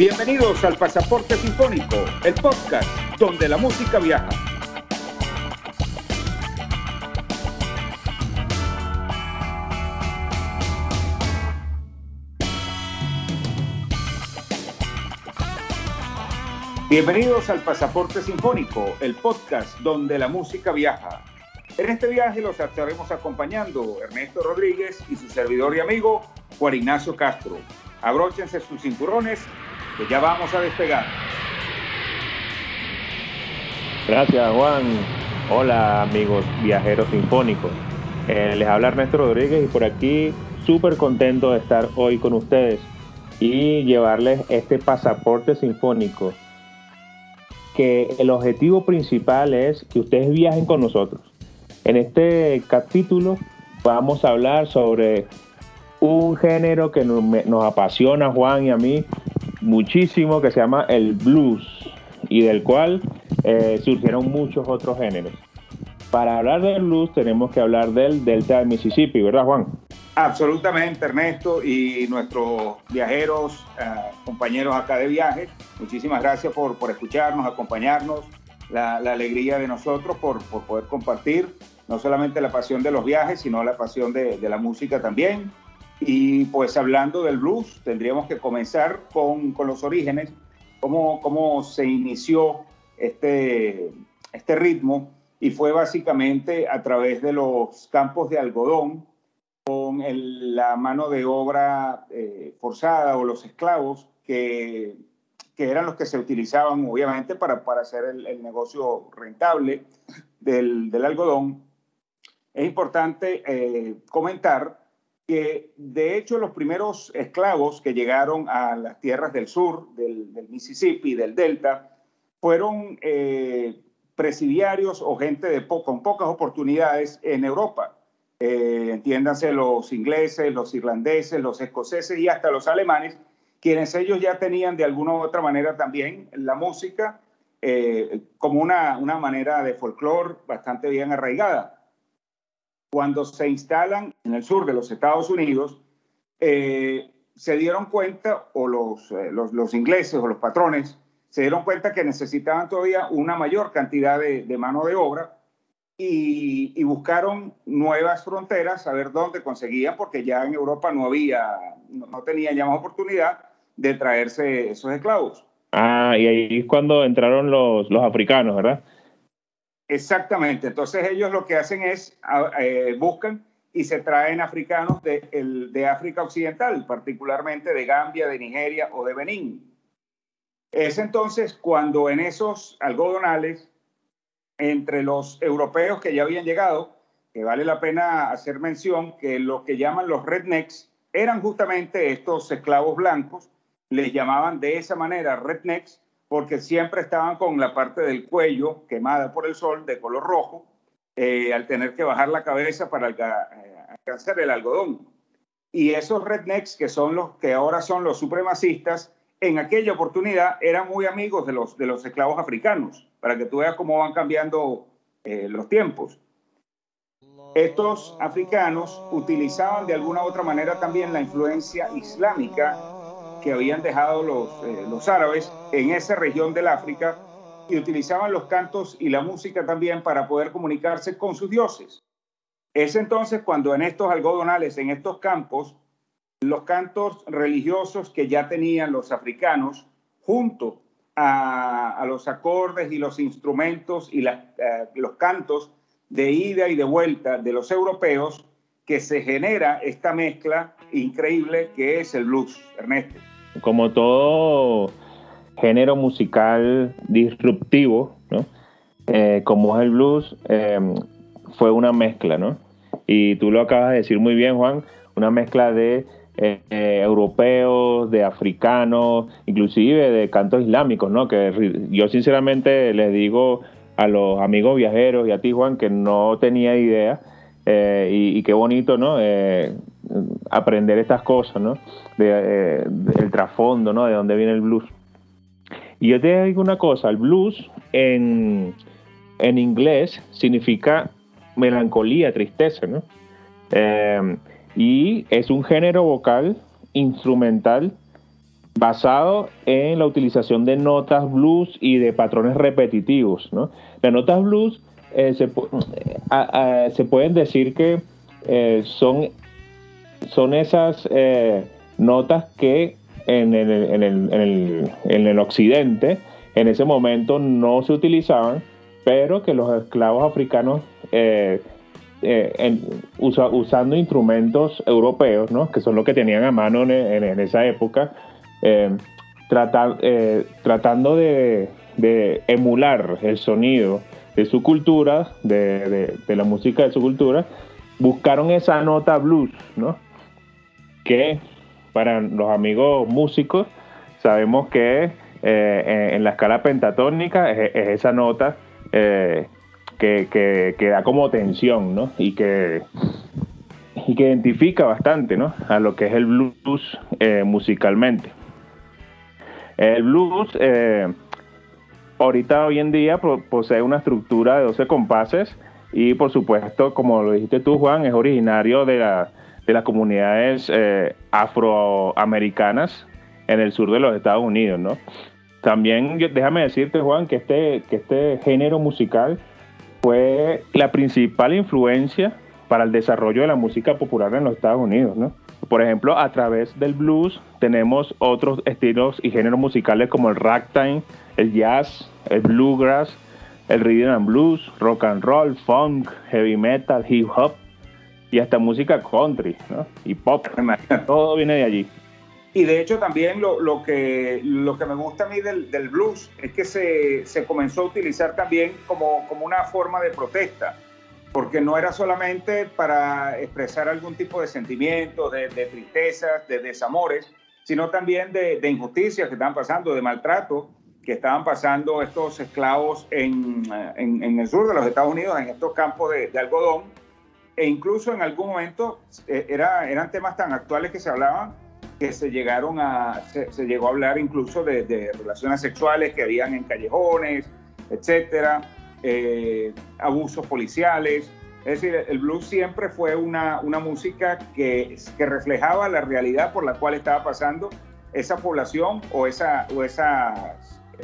Bienvenidos al Pasaporte Sinfónico, el podcast donde la música viaja. Bienvenidos al Pasaporte Sinfónico, el podcast donde la música viaja. En este viaje los estaremos acompañando Ernesto Rodríguez y su servidor y amigo Juan Ignacio Castro. Abróchense sus cinturones, que ya vamos a despegar. Gracias Juan. Hola amigos viajeros sinfónicos. Eh, les habla Ernesto Rodríguez y por aquí súper contento de estar hoy con ustedes y llevarles este pasaporte sinfónico que el objetivo principal es que ustedes viajen con nosotros. En este capítulo vamos a hablar sobre un género que nos, apasiona Juan y a mí muchísimo, que se llama el blues, y del cual eh, surgieron muchos otros géneros. Para hablar del blues tenemos que hablar del Delta de Mississippi, ¿verdad Juan? Absolutamente, Ernesto, y nuestros viajeros, eh, compañeros acá de viaje, muchísimas gracias por, por escucharnos, acompañarnos, la, alegría de nosotros por, por, poder compartir no solamente la pasión de los viajes, sino la pasión de, de, la música también. Y pues hablando del blues, tendríamos que comenzar con, con los orígenes, cómo, cómo se inició este, este ritmo, y fue básicamente a través de los campos de algodón con la mano de obra eh, forzada o los esclavos que, que, eran los que se utilizaban obviamente para, para hacer el, negocio rentable del, del, algodón. Es importante eh, comentar que de hecho los primeros esclavos que llegaron a las tierras del sur, del, del Mississippi, del Delta, fueron eh, presidiarios o gente con pocas oportunidades en Europa eh, entiéndanse los ingleses, los irlandeses, los escoceses y hasta los alemanes, quienes ellos ya tenían de alguna u otra manera también la música eh, como una, una manera de folclore bastante bien arraigada. Cuando se instalan en el sur de los Estados Unidos, eh, se dieron cuenta, o los, los, los, ingleses o los patrones, se dieron cuenta que necesitaban todavía una mayor cantidad de, de mano de obra y, buscaron nuevas fronteras, a ver dónde conseguían, porque ya en Europa no había, no, tenían ya más oportunidad de traerse esos esclavos. Ah, y ahí es cuando entraron los, los africanos, ¿verdad? Exactamente, entonces ellos lo que hacen es, eh, buscan y se traen africanos de, el, de África Occidental, particularmente de Gambia, de Nigeria o de Benín. Es entonces cuando en esos algodonales entre los europeos que ya habían llegado, que vale la pena hacer mención que lo que llaman los rednecks eran justamente estos esclavos blancos, les llamaban de esa manera rednecks porque siempre estaban con la parte del cuello quemada por el sol de color rojo, eh, al tener que bajar la cabeza para eh, alcanzar el algodón. Y esos rednecks, que son los que ahora son los supremacistas, en aquella oportunidad eran muy amigos de los, de los esclavos africanos, para que tú veas cómo van cambiando eh, los tiempos. Estos africanos utilizaban de alguna u otra manera también la influencia islámica que habían dejado los, eh, los árabes en esa región del África y utilizaban los cantos y la música también para poder comunicarse con sus dioses. Es entonces cuando en estos algodonales, en estos campos, los cantos religiosos que ya tenían los africanos junto a, los acordes y los instrumentos y eh, los cantos de ida y de vuelta de los europeos que se genera esta mezcla increíble que es el blues, Ernesto. Como todo género musical disruptivo, ¿no? Eh, como es el blues, eh, fue una mezcla, ¿no? Y tú lo acabas de decir muy bien, Juan, una mezcla de eh, europeos, de africanos, inclusive de cantos islámicos, ¿no? Que yo sinceramente les digo a los amigos viajeros y a ti, Juan, que no tenía idea eh, y, qué bonito, ¿no? Eh, aprender estas cosas, ¿no? De, el trasfondo, ¿no? De dónde viene el blues. Y yo te digo una cosa, el blues en, en inglés significa melancolía, tristeza, ¿no? y es un género vocal instrumental basado en la utilización de notas blues y de patrones repetitivos. ¿no? Las notas blues eh, se, se, pueden decir que eh, son, son esas eh, notas que en el, en, el, en, el, en el occidente en ese momento no se utilizaban, pero que los esclavos africanos usando instrumentos europeos, que son los que tenían a mano en, esa época, eh, eh, tratando de, emular el sonido de su cultura, de, la música de su cultura, buscaron esa nota blues, ¿no? Que para los amigos músicos sabemos que eh, en, la escala pentatónica es, esa nota que, que, da como tensión, ¿no? Y que, y que identifica bastante, ¿no? A lo que es el blues musicalmente. El blues, eh, ahorita hoy en día posee una estructura de 12 compases y por supuesto, como lo dijiste tú, Juan, es originario de, las comunidades eh, afroamericanas en el sur de los Estados Unidos, ¿no? También déjame decirte, Juan, que este, que este género musical fue la principal influencia para el desarrollo de la música popular en los Estados Unidos, ¿no? Por ejemplo, a través del blues tenemos otros estilos y géneros musicales como el ragtime, el jazz, el bluegrass, el rhythm and blues, rock and roll, funk, heavy metal, hip hop y hasta música country y pop. Todo viene de allí. Y de hecho también lo, que, lo que me gusta a mí del, blues es que se, se, comenzó a utilizar también como, como una forma de protesta porque no era solamente para expresar algún tipo de sentimientos, de, tristezas, de desamores, sino también de, injusticias que estaban pasando, de maltrato que estaban pasando estos esclavos en, el sur de los Estados Unidos, en estos campos de, algodón, e incluso en algún momento eh, era, eran temas tan actuales que se hablaban que se llegaron a, se, llegó a hablar incluso de, de relaciones sexuales que habían en callejones, etcétera eh, abusos policiales. Es decir, el blues siempre fue una, una música que, que, reflejaba la realidad por la cual estaba pasando esa población o, esa, o esas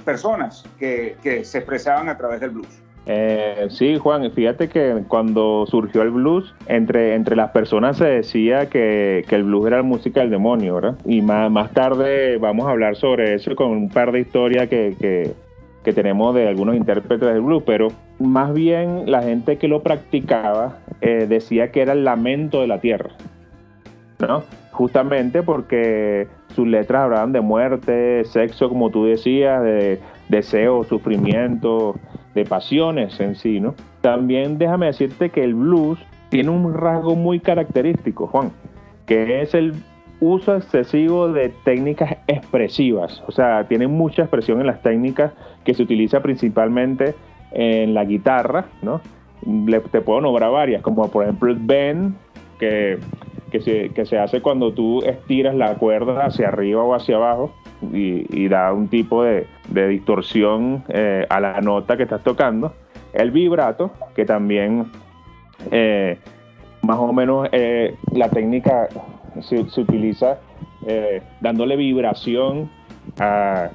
personas que, que se expresaban a través del blues. Eh, sí, Juan, fíjate que cuando surgió el blues, entre, entre las personas se decía que, que el blues era la música del demonio, ¿verdad? Y más, más tarde vamos a hablar sobre eso con un par de historias que, que, que tenemos de algunos intérpretes del blues, pero más bien la gente que lo practicaba eh, decía que era el lamento de la tierra, ¿no? Justamente porque sus letras hablaban de muerte, sexo, como tú decías, de deseo, sufrimiento, de pasiones en sí, ¿no? También déjame decirte que el blues tiene un rasgo muy característico, Juan, que es el uso excesivo de técnicas expresivas, o sea, tiene mucha expresión en las técnicas que se utiliza principalmente en la guitarra, ¿no? te puedo nombrar varias, como por ejemplo el bend, que, se, hace cuando tú estiras la cuerda hacia arriba o hacia abajo y, da un tipo de, distorsión eh, a la nota que estás tocando. El vibrato, que también eh, más o menos eh, la técnica se, utiliza dándole vibración a,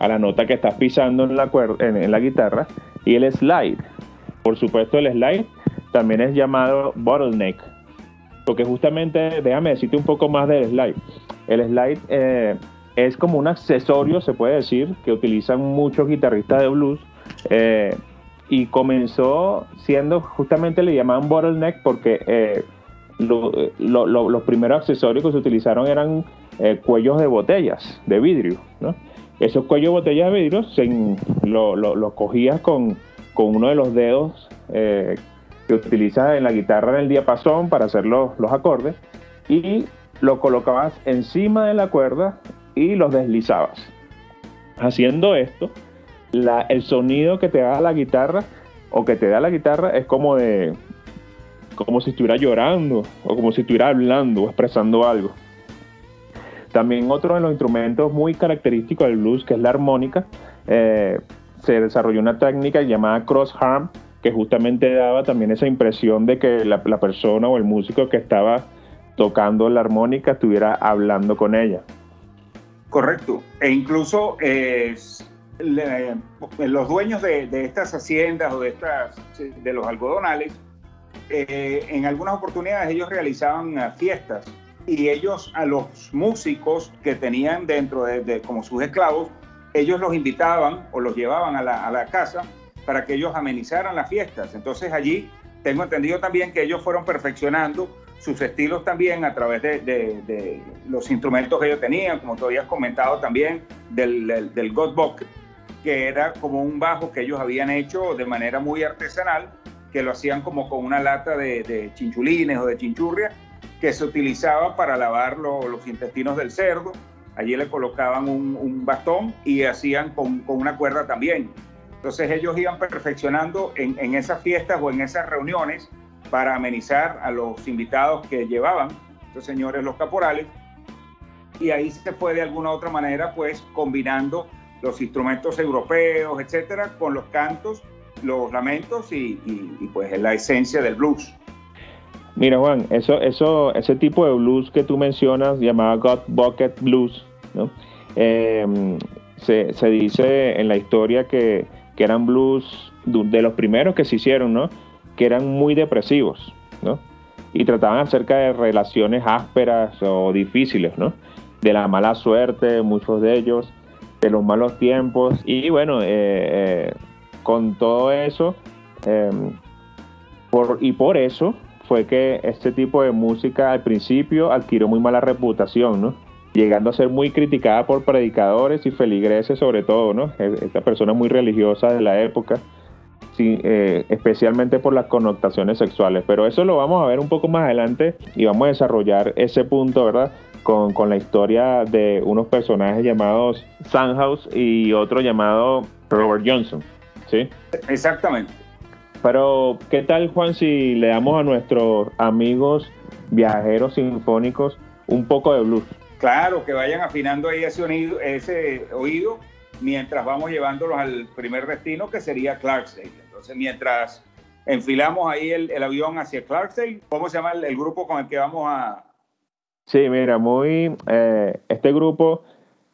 la nota que estás pisando en la, en la guitarra y el slide. Por supuesto, el slide también es llamado bottleneck, porque justamente, déjame decirte un poco más del slide. El slide es como un accesorio, se puede decir, que utilizan muchos guitarristas de blues. Eh, y comenzó siendo, justamente le llamaban bottleneck porque eh, los primeros accesorios que se utilizaron eran cuellos de botellas de vidrio. ¿no? Esos cuellos de botella de vidrio se, lo, lo, cogías con, uno de los dedos eh, que utilizas en la guitarra en el diapasón para hacer los, acordes y lo colocabas encima de la cuerda y los deslizabas. Haciendo esto, el sonido que te da la guitarra o que te da la guitarra es como de como si estuviera llorando o como si estuviera hablando o expresando algo. También otro de los instrumentos muy característicos del blues, que es la armónica, eh, se desarrolló una técnica llamada cross harm, que justamente daba también esa impresión de que la, persona o el músico que estaba tocando la armónica estuviera hablando con ella. Correcto. E incluso eh, los dueños de, estas haciendas o de, estas, de los algodonales, eh, en algunas oportunidades ellos realizaban eh, fiestas y ellos a los músicos que tenían dentro de, como sus esclavos, ellos los invitaban o los llevaban a la, a la casa para que ellos amenizaran las fiestas. Entonces allí tengo entendido también que ellos fueron perfeccionando sus estilos también a través de, los instrumentos que ellos tenían, como tú habías comentado también, del, del, del que era como un bajo que ellos habían hecho de manera muy artesanal, que lo hacían como con una lata de, chinchulines o de chinchurria, que se utilizaba para lavar los intestinos del cerdo. Allí le colocaban un, bastón y hacían con, una cuerda también. Entonces ellos iban perfeccionando en, en esas fiestas o en esas reuniones para amenizar a los invitados que llevaban, estos señores los caporales, y ahí se fue de alguna u otra manera pues combinando los instrumentos europeos, etcétera, con los cantos, los lamentos y, pues la esencia del blues. Mira Juan, eso, eso, ese tipo de blues que tú mencionas, llamado God Bucket Blues, ¿no? Em, se, se, dice en la historia que, que eran blues de los primeros que se hicieron, ¿no? Que eran muy depresivos, ¿no? Y trataban acerca de relaciones ásperas o difíciles, ¿no? De la mala suerte, muchos de ellos, de los malos tiempos. Y bueno, eh, eh, con todo eso, em, por, y por eso fue que este tipo de música al principio adquirió muy mala reputación, ¿no? Llegando a ser muy criticada por predicadores y feligreses sobre todo, ¿no? E, esta persona muy religiosa de la época eh, especialmente por las connotaciones sexuales. Pero eso lo vamos a ver un poco más adelante y vamos a desarrollar ese punto, ¿verdad? Con, con la historia de unos personajes llamados Sandhouse y otro llamado Robert Johnson. ¿Sí? Exactamente. Pero, ¿qué tal, Juan, si le damos a nuestros amigos viajeros sinfónicos un poco de blues? Claro, que vayan afinando ahí ese oído, ese oído mientras vamos llevándolos al primer destino, que sería Clarksdale. Entonces, mientras enfilamos ahí el, avión hacia Clarksdale, ¿cómo se llama el, grupo con el que vamos a...? Sí, mira, muy... Eh, este grupo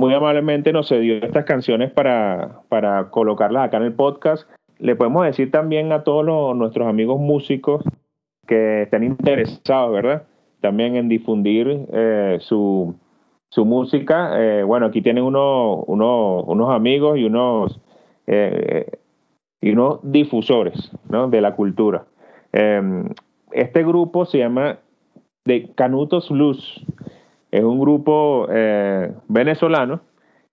muy amablemente nos cedió estas canciones para, para colocarlas acá en el podcast. Le podemos decir también a todos nuestros amigos músicos que estén interesados, ¿verdad? También en difundir eh, su, su música. Eh, bueno, aquí tienen uno, unos amigos y unos y unos difusores de la cultura. Em, este grupo se llama de Canutos Luz. Es un grupo eh, venezolano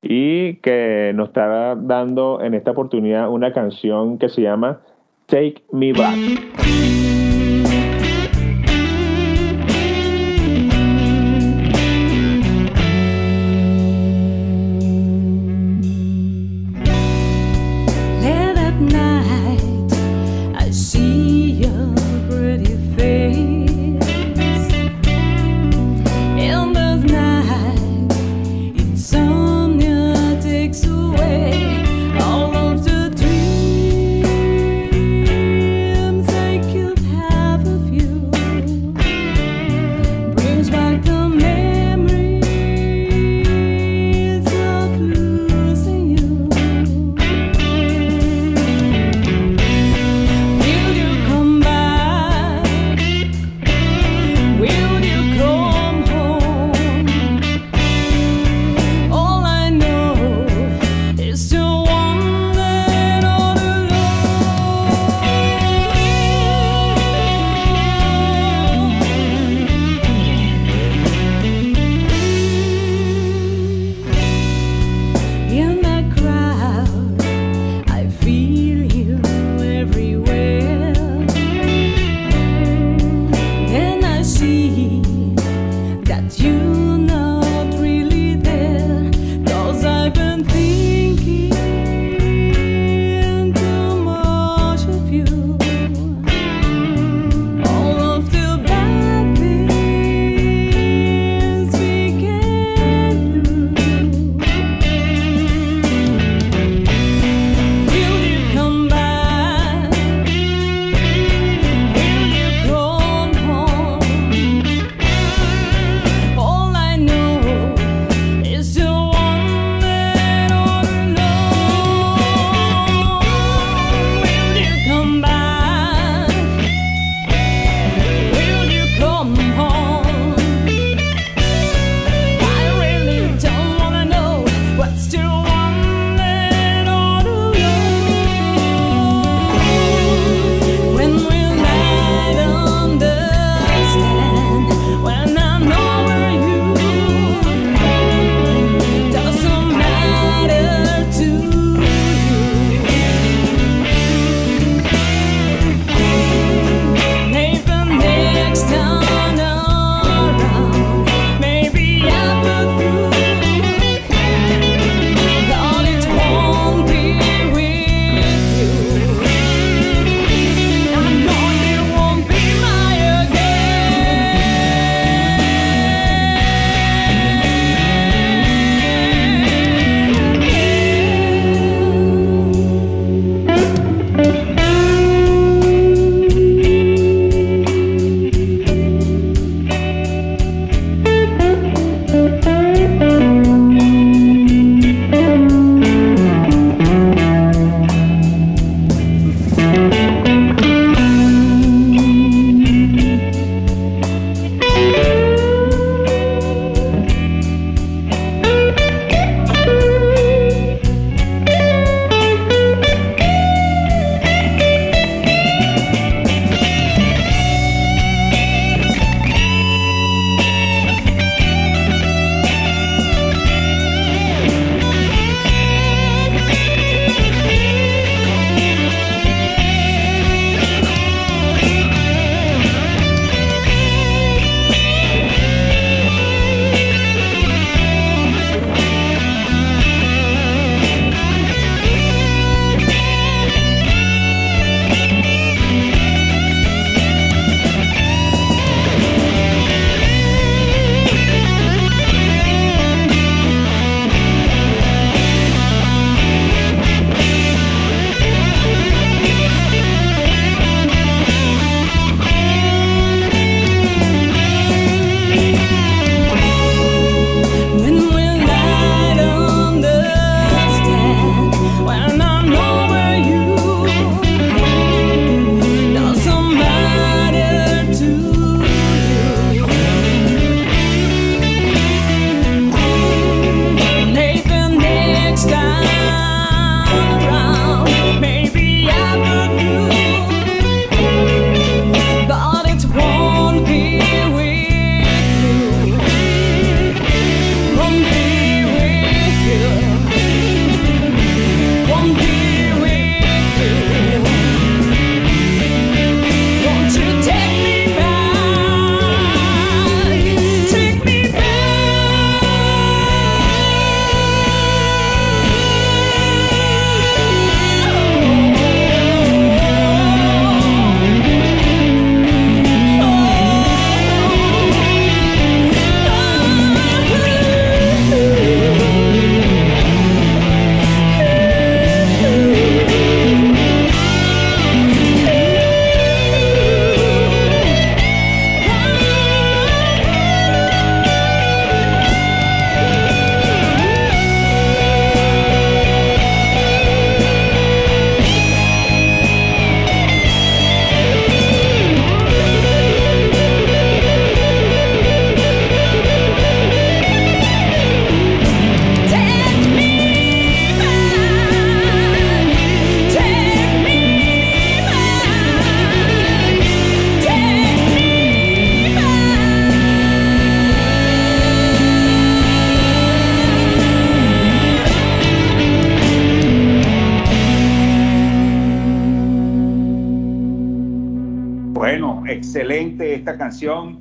y que nos está dando en esta oportunidad una canción que se llama Take Me Back.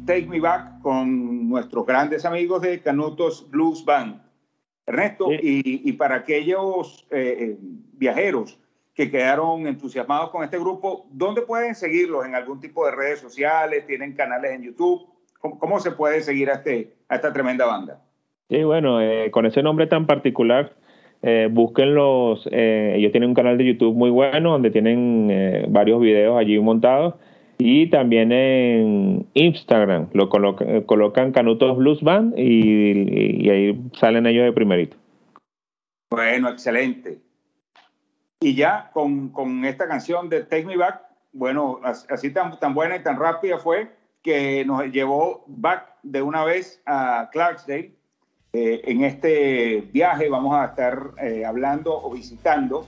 Take Me Back con nuestros grandes amigos de Canutos Blues Band. Ernesto, y, para aquellos eh, eh, viajeros que quedaron entusiasmados con este grupo, ¿dónde pueden seguirlos? ¿En algún tipo de redes sociales? ¿Tienen canales en YouTube? ¿Cómo, se puede seguir a, este, a esta tremenda banda? Sí, bueno, eh, con ese nombre tan particular, eh, búsquenlos. ellos tienen un canal de YouTube muy bueno donde tienen varios videos allí montados y también en Instagram lo colocan Canutos Blues Band y, ahí salen ellos de primerito. Bueno, excelente. Y ya con, esta canción de Take Me Back, bueno, así tan, tan buena y tan rápida fue que nos llevó back de una vez a Clarksdale. Eh, en este viaje vamos a estar eh, hablando o visitando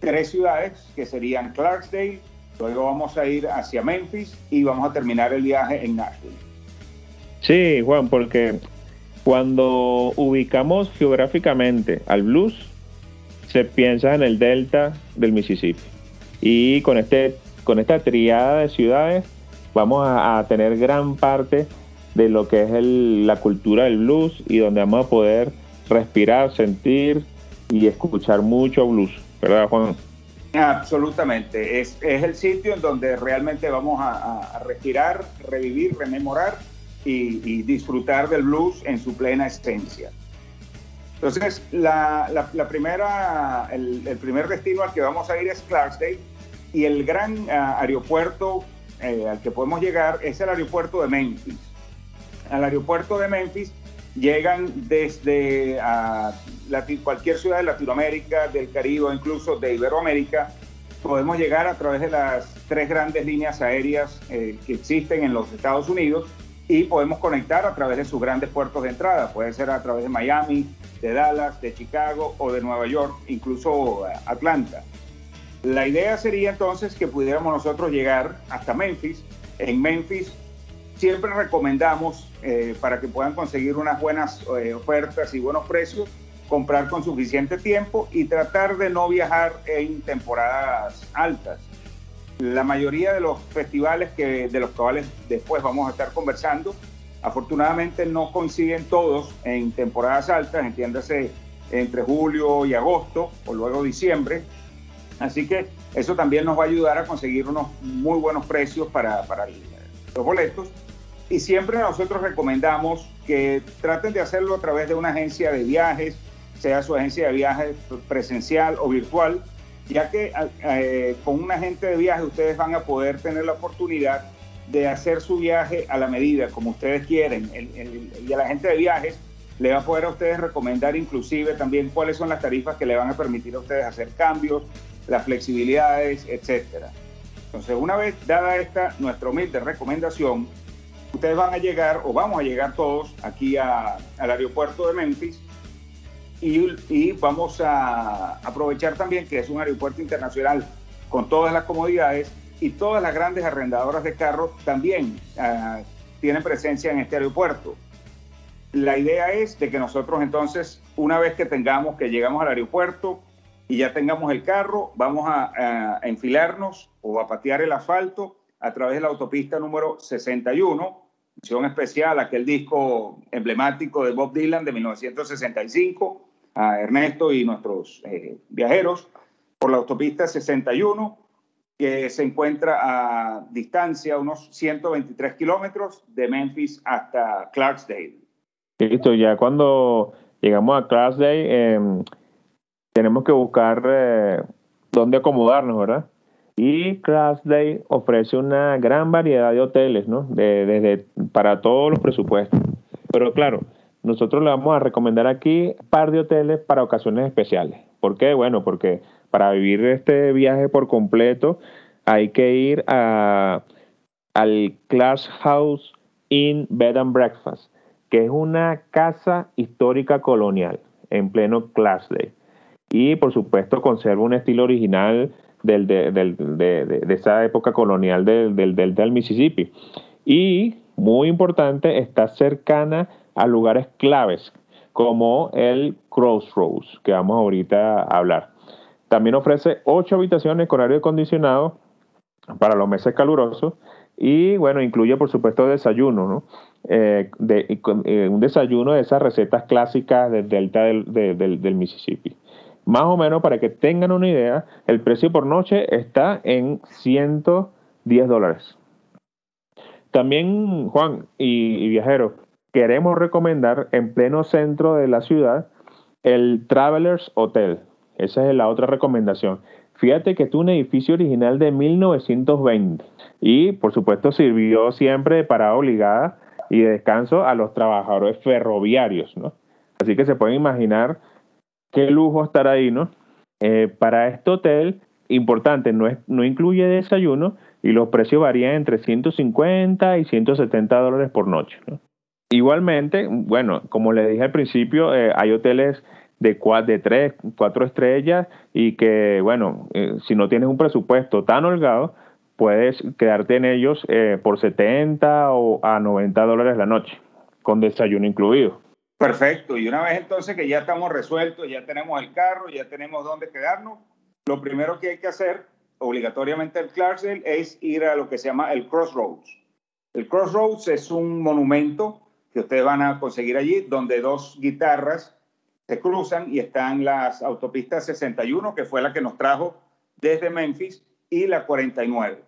tres ciudades que serían Clarksdale, Luego vamos a ir hacia Memphis y vamos a terminar el viaje en Nashville. Sí, Juan, porque cuando ubicamos geográficamente al blues, se piensa en el delta del Mississippi. Y con, este, con esta triada de ciudades vamos a, tener gran parte de lo que es la cultura del blues y donde vamos a poder respirar, sentir y escuchar mucho blues, ¿verdad Juan? Absolutamente, es, el sitio en donde realmente vamos a, respirar, revivir, rememorar y, disfrutar del blues en su plena esencia. Entonces, la, primera, el, primer destino al que vamos a ir es Clarksdale y el gran ah, aeropuerto eh, al que podemos llegar es el aeropuerto de Memphis. Al aeropuerto de Memphis llegan desde cualquier ciudad de Latinoamérica, del Caribe, incluso de Iberoamérica. Podemos llegar a través de las tres grandes líneas aéreas eh, que existen en los Estados Unidos y podemos conectar a través de sus grandes puertos de entrada. Puede ser a través de Miami, de Dallas, de Chicago o de Nueva York, incluso eh, Atlanta. La idea sería entonces que pudiéramos nosotros llegar hasta Memphis. En Memphis siempre recomendamos, eh, para que puedan conseguir unas buenas eh, ofertas y buenos precios, comprar con suficiente tiempo y tratar de no viajar en temporadas altas. La mayoría de los festivales que, de los cuales después vamos a estar conversando, afortunadamente no coinciden todos en temporadas altas, entiéndase entre julio y agosto o luego diciembre. Así que eso también nos va a ayudar a conseguir unos muy buenos precios para, para los boletos y siempre nosotros recomendamos que traten de hacerlo a través de una agencia de viajes, sea su agencia de viajes presencial o virtual, ya que eh, con un agente de viaje ustedes van a poder tener la oportunidad de hacer su viaje a la medida, como ustedes quieren. y el agente de viajes le va a poder a ustedes recomendar inclusive también cuáles son las tarifas que le van a permitir a ustedes hacer cambios, las flexibilidades, etcétera. Entonces, una vez dada esta nuestra humilde recomendación, ustedes van a llegar, o vamos a llegar todos aquí al aeropuerto de Memphis, y, vamos a aprovechar también que es un aeropuerto internacional con todas las comodidades y todas las grandes arrendadoras de carros también ah, tienen presencia en este aeropuerto. La idea es de que nosotros entonces, una vez que tengamos, que llegamos al aeropuerto y ya tengamos el carro, vamos a enfilarnos o a patear el asfalto a través de la autopista número 61, edición especial, aquel disco emblemático de Bob Dylan de 1965, a Ernesto y nuestros eh, viajeros, por la autopista 61, que se encuentra a distancia, unos 123 kilómetros, de Memphis hasta Clarksdale. Listo, ya cuando llegamos a Clarksdale, em, tenemos que buscar eh, dónde acomodarnos, ¿verdad? Y Clarksdale ofrece una gran variedad de hoteles, ¿no? Desde para todos los presupuestos. Pero claro, nosotros le vamos a recomendar aquí un par de hoteles para ocasiones especiales. ¿Por qué? Bueno, porque para vivir este viaje por completo hay que ir a, al Class House Inn Bed and Breakfast, que es una casa histórica colonial en pleno Clarksdale. Y por supuesto conserva un estilo original del, de, esa época colonial del, delta del Mississippi. Y, muy importante, está cercana a lugares claves como el Crossroads, que vamos ahorita a hablar. También ofrece ocho habitaciones con aire acondicionado para los meses calurosos y bueno, incluye por supuesto desayuno, ¿no? Eh, eh, un desayuno de esas recetas clásicas del delta del Mississippi. Más o menos, para que tengan una idea, el precio por noche está en 110 dólares. También, Juan y, viajeros, queremos recomendar en pleno centro de la ciudad el Travelers Hotel. Esa es la otra recomendación. Fíjate que es un edificio original de 1920 y por supuesto sirvió siempre de parada obligada y de descanso a los trabajadores ferroviarios, ¿no? Así que se pueden imaginar qué lujo estar ahí, ¿no? Eh, para este hotel, importante, no, es, no incluye desayuno y los precios varían entre 150 y 170 dólares por noche. ¿no? Igualmente, bueno, como le dije al principio, eh, hay hoteles de, de tres, cuatro estrellas y que, bueno, eh, si no tienes un presupuesto tan holgado, puedes quedarte en ellos por 70 o a 90 dólares la noche, con desayuno incluido. Perfecto. Y una vez entonces que ya estamos resueltos, ya tenemos el carro, ya tenemos dónde quedarnos, lo primero que hay que hacer obligatoriamente en Clarksdale es ir a lo que se llama el Crossroads. El Crossroads es un monumento que ustedes van a conseguir allí, donde dos guitarras se cruzan y están las autopistas 61, que fue la que nos trajo desde Memphis, y la 49.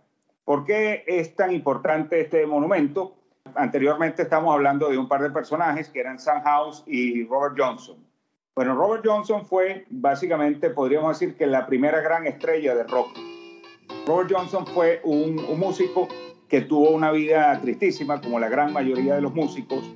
¿Por qué es tan importante este monumento? Anteriormente estamos hablando de un par de personajes que eran Sam House y Robert Johnson. Bueno, Robert Johnson fue básicamente, podríamos decir que la primera gran estrella de rock. Robert Johnson fue un, músico que tuvo una vida tristísima, como la gran mayoría de los músicos.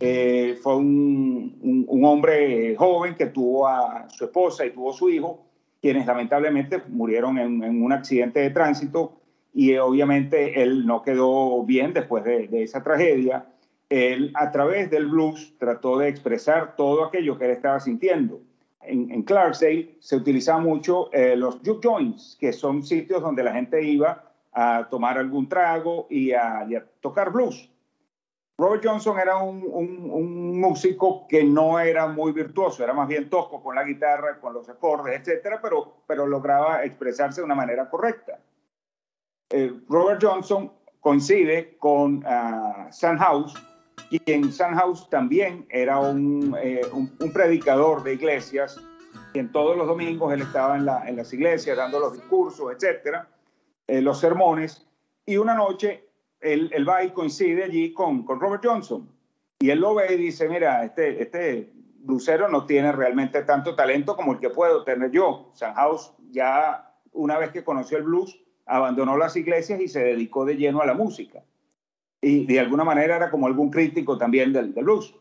Eh, fue un, hombre joven que tuvo a su esposa y tuvo su hijo, quienes lamentablemente murieron en un accidente de tránsito y obviamente él no quedó bien después de, esa tragedia. Él a través del blues trató de expresar todo aquello que él estaba sintiendo. En, en Clarksdale se utilizaba mucho eh, los juke joints, que son sitios donde la gente iba a tomar algún trago y a, tocar blues. Robert Johnson era un, un, músico que no era muy virtuoso, era más bien tosco con la guitarra, con los acordes, etcétera, pero, pero lograba expresarse de una manera correcta. Eh, Robert Johnson coincide con uh, Sandhouse, quien Sandhouse también era eh, un, un, predicador de iglesias, y en todos los domingos él estaba en, la, en las iglesias dando los discursos, etcétera, eh, los sermones, y una noche él, él, va y coincide allí con, Robert Johnson, y él lo ve y dice, mira, este, este blusero no tiene realmente tanto talento como el que puedo tener yo. Sandhouse ya una vez que conoció el blues, abandonó las iglesias y se dedicó de lleno a la música. Y de alguna manera era como algún crítico también del, blues.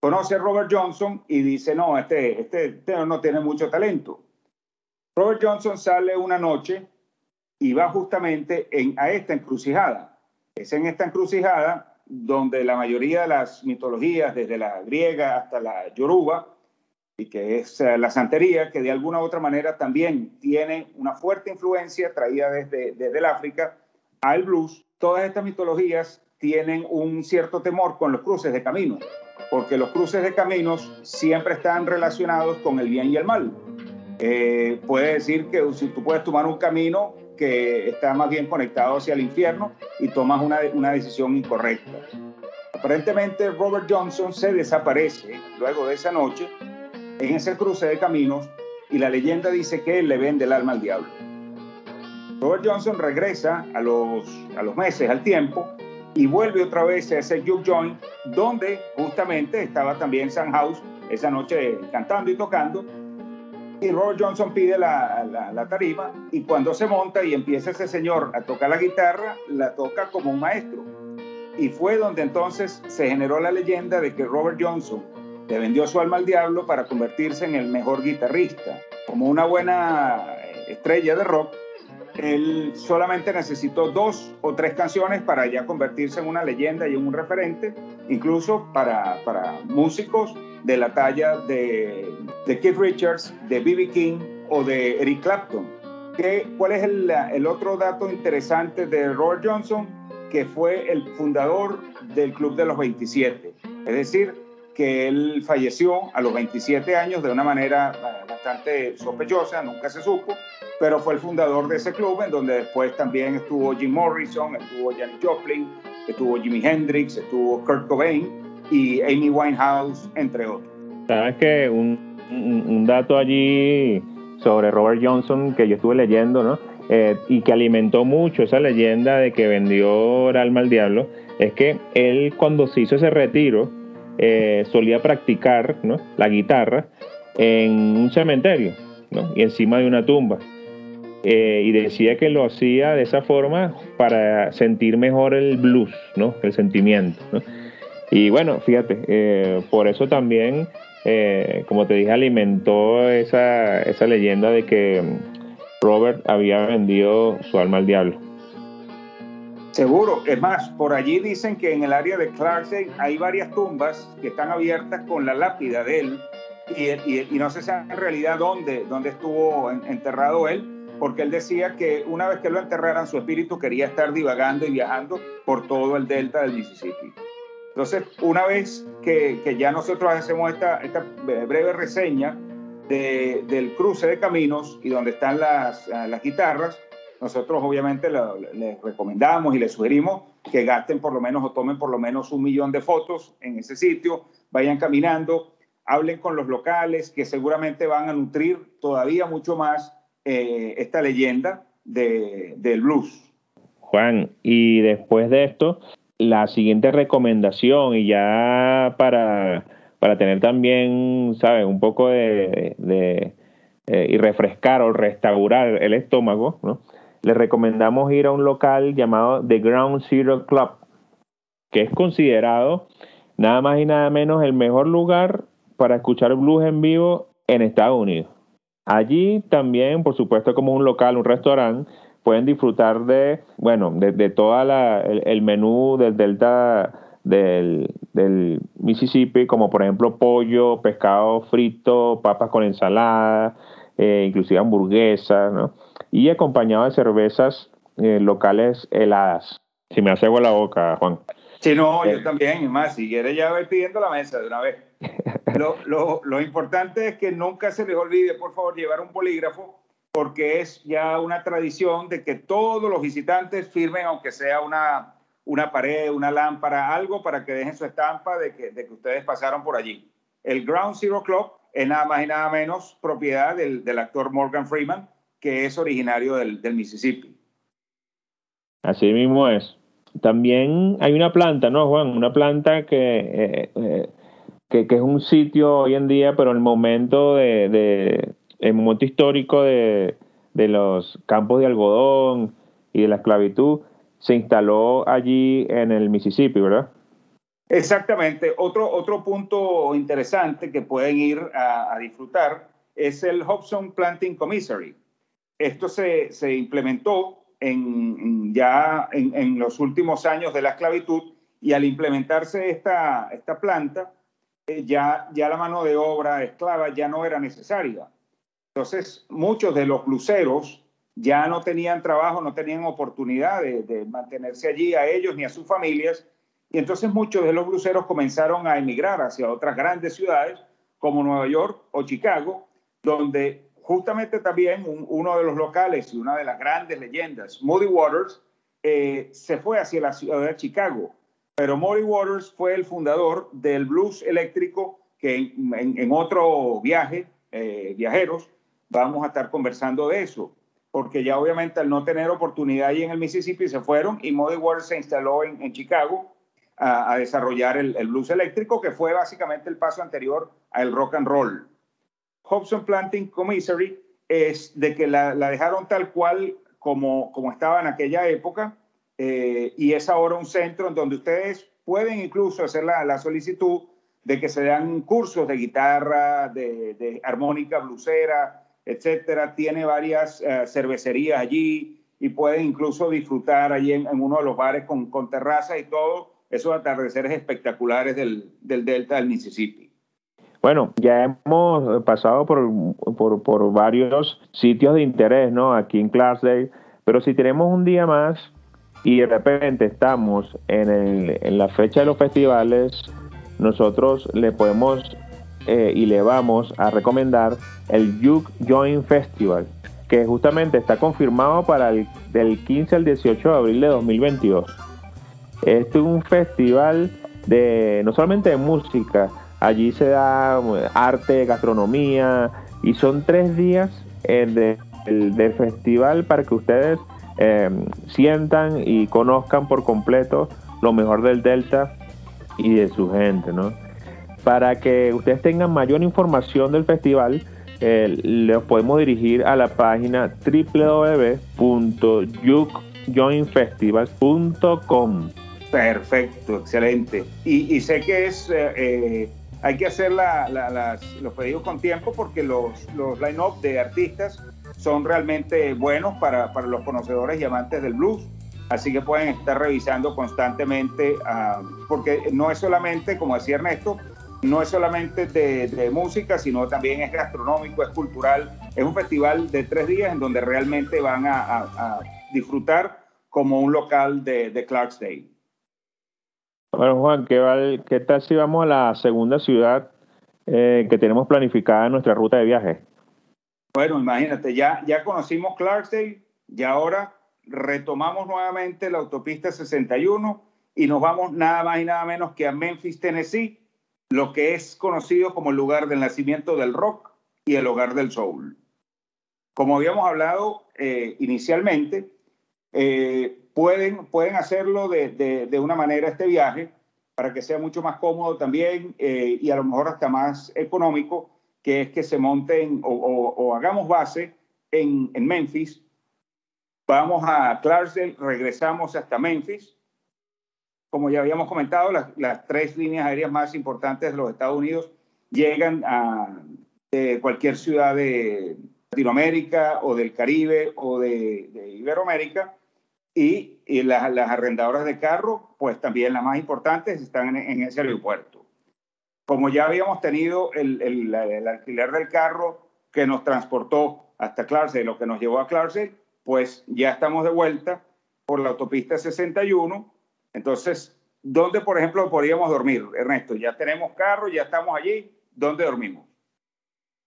Conoce a Robert Johnson y dice, no, este, este, este, no tiene mucho talento. Robert Johnson sale una noche y va justamente en, a esta encrucijada. Es en esta encrucijada donde la mayoría de las mitologías, desde la griega hasta la yoruba, y que es eh, la santería, que de alguna u otra manera también tiene una fuerte influencia traída desde, desde el África al blues. Todas estas mitologías tienen un cierto temor con los cruces de caminos, porque los cruces de caminos siempre están relacionados con el bien y el mal. Eh, puede decir que si tú puedes tomar un camino que está más bien conectado hacia el infierno y tomas una, una decisión incorrecta. Aparentemente Robert Johnson se desaparece luego de esa noche en ese cruce de caminos y la leyenda dice que él le vende el alma al diablo. Robert Johnson regresa a los, a los meses, al tiempo, y vuelve otra vez a ese juke joint donde justamente estaba también House esa noche cantando y tocando. Y Robert Johnson pide la, la, la, tarima y cuando se monta y empieza ese señor a tocar la guitarra, la toca como un maestro. Y fue donde entonces se generó la leyenda de que Robert Johnson le vendió su alma al diablo para convertirse en el mejor guitarrista. Como una buena estrella de rock, él solamente necesitó dos o tres canciones para ya convertirse en una leyenda y en un referente, incluso para, para músicos de la talla de, Keith Richards, de B.B. King o de Eric Clapton. ¿Qué, ¿Cuál es el, el otro dato interesante de Robert Johnson? Que fue el fundador del Club de los 27. Es decir, que él falleció a los 27 años de una manera eh, bastante sospechosa, nunca se supo, pero fue el fundador de ese club en donde después también estuvo Jim Morrison, estuvo Janis Joplin, estuvo Jimi Hendrix, estuvo Kurt Cobain y Amy Winehouse, entre otros. Sabes que un, un, dato allí sobre Robert Johnson que yo estuve leyendo, ¿no? Eh, y que alimentó mucho esa leyenda de que vendió el alma al diablo, es que él cuando se hizo ese retiro, eh, solía practicar la guitarra en un cementerio y encima de una tumba. Eh, y decía que lo hacía de esa forma para sentir mejor el blues, ¿no? el sentimiento. Y bueno, fíjate, eh, por eso también, como te dije, alimentó esa, esa leyenda de que Robert había vendido su alma al diablo. Seguro, es más, por allí dicen que en el área de Clarksdale hay varias tumbas que están abiertas con la lápida de él y, no se sabe en realidad dónde, dónde estuvo enterrado él, porque él decía que una vez que lo enterraran su espíritu quería estar divagando y viajando por todo el delta del Mississippi. Entonces, una vez que, ya nosotros hacemos esta, esta breve reseña del cruce de caminos y donde están las, las guitarras, nosotros obviamente les recomendamos y les sugerimos que gasten por lo menos o tomen por lo menos un millón de fotos en ese sitio, vayan caminando, hablen con los locales que seguramente van a nutrir todavía mucho más eh, esta leyenda de, del blues. Juan, y después de esto, la siguiente recomendación, y ya para, para tener también, ¿sabes? Un poco de, de eh, y refrescar o restaurar el estómago, ¿no? Les recomendamos ir a un local llamado The Ground Zero Club, que es considerado nada más y nada menos el mejor lugar para escuchar blues en vivo en Estados Unidos. Allí también, por supuesto, como un local, un restaurante, pueden disfrutar de, bueno, de, toda la, el, menú del delta del, Mississippi, como por ejemplo pollo, pescado frito, papas con ensalada, eh, inclusive hamburguesas, ¿no? Y acompañado de cervezas eh, locales heladas. Si me hace agua la boca, Juan. Sí, no, yo eh. también. Más, si quieres ya voy pidiendo la mesa de una vez. Lo, lo, lo, importante es que nunca se les olvide, por favor, llevar un bolígrafo, porque es ya una tradición de que todos los visitantes firmen, aunque sea una, una pared, una lámpara, algo para que dejen su estampa de que, de que ustedes pasaron por allí. El Ground Zero Club es nada más y nada menos propiedad del, del actor Morgan Freeman, que es originario del, del Mississippi. Así mismo es. También hay una planta, ¿no, Juan? Una planta que, eh, eh, que, es un sitio hoy en día, pero el momento de, el momento histórico de, de, los campos de algodón y de la esclavitud se instaló allí en el Mississippi, ¿verdad? Exactamente. Otro, otro punto interesante que pueden ir a, disfrutar es el Hobson Planting Commissary. Esto se, se implementó en, ya en, los últimos años de la esclavitud y al implementarse esta, esta planta, eh, ya, ya la mano de obra esclava ya no era necesaria. Entonces, muchos de los bluseros ya no tenían trabajo, no tenían oportunidad de, mantenerse allí a ellos ni a sus familias. Y entonces muchos de los bluseros comenzaron a emigrar hacia otras grandes ciudades como Nueva York o Chicago, donde justamente también uno de los locales y una de las grandes leyendas, Moody Waters, eh, se fue hacia la ciudad de Chicago. Pero Moody Waters fue el fundador del blues eléctrico que en, otro viaje, eh, viajeros, vamos a estar conversando de eso. Porque ya obviamente al no tener oportunidad ahí en el Mississippi se fueron y Moody Waters se instaló en, Chicago a, desarrollar el blues eléctrico, que fue básicamente el paso anterior al rock and roll. Hobson Planting Commissary es de que la, dejaron tal cual como, como estaba en aquella época eh, y es ahora un centro en donde ustedes pueden incluso hacer la, solicitud de que se dan cursos de guitarra, de, armónica, blusera, etcétera. Tiene varias eh, cervecerías allí y pueden incluso disfrutar allí en, uno de los bares con, con terraza y todo esos atardeceres espectaculares del, del delta del Mississippi. Bueno, ya hemos pasado por, por, varios sitios de interés, ¿no? Aquí en Clarksdale, pero si tenemos un día más y de repente estamos en, el, en la fecha de los festivales, nosotros le podemos eh, y le vamos a recomendar el Juke Joint Festival, que justamente está confirmado para el del 15 al 18 de abril de 2022. Este es un festival de no solamente de música, Allí se da arte, gastronomía y son tres días eh, de, festival para que ustedes em, sientan y conozcan por completo lo mejor del Delta y de su gente, ¿no? Para que ustedes tengan mayor información del festival, eh, les podemos dirigir a la página www.jukejoinfestival.com. Perfecto, excelente. Y, sé que es eh, hay que hacer los pedidos con tiempo porque los, los line-up de artistas son realmente buenos para, los conocedores y amantes del blues. Así que pueden estar revisando constantemente, ah, porque no es solamente, como decía Ernesto, no es solamente de, música, sino también es gastronómico, es cultural. Es un festival de tres días en donde realmente van a, disfrutar como un local de, de Clarksdale. Bueno, Juan, ¿qué, ¿qué tal si vamos a la segunda ciudad eh, que tenemos planificada en nuestra ruta de viaje? Bueno, imagínate, ya, ya conocimos Clarksdale y ahora retomamos nuevamente la autopista 61 y nos vamos nada más y nada menos que a Memphis, Tennessee, lo que es conocido como el lugar del nacimiento del rock y el hogar del soul. Como habíamos hablado eh, inicialmente, eh, pueden, pueden hacerlo de, de, una manera este viaje para que sea mucho más cómodo también eh, y a lo mejor hasta más económico, que es que se monten o, hagamos base en, en, Memphis. Vamos a Clarksdale, regresamos hasta Memphis. Como ya habíamos comentado, las, tres líneas aéreas más importantes de los Estados Unidos llegan a cualquier ciudad de Latinoamérica o del Caribe o de, de Iberoamérica y, y las, las, arrendadoras de carro, pues también las más importantes están en, en ese aeropuerto. Como ya habíamos tenido el, el, el, alquiler del carro que nos transportó hasta Clarksdale, lo que nos llevó a Clarksdale, pues ya estamos de vuelta por la autopista 61. Entonces, ¿dónde, por ejemplo, podríamos dormir, Ernesto? Ya tenemos carro, ya estamos allí, ¿dónde dormimos?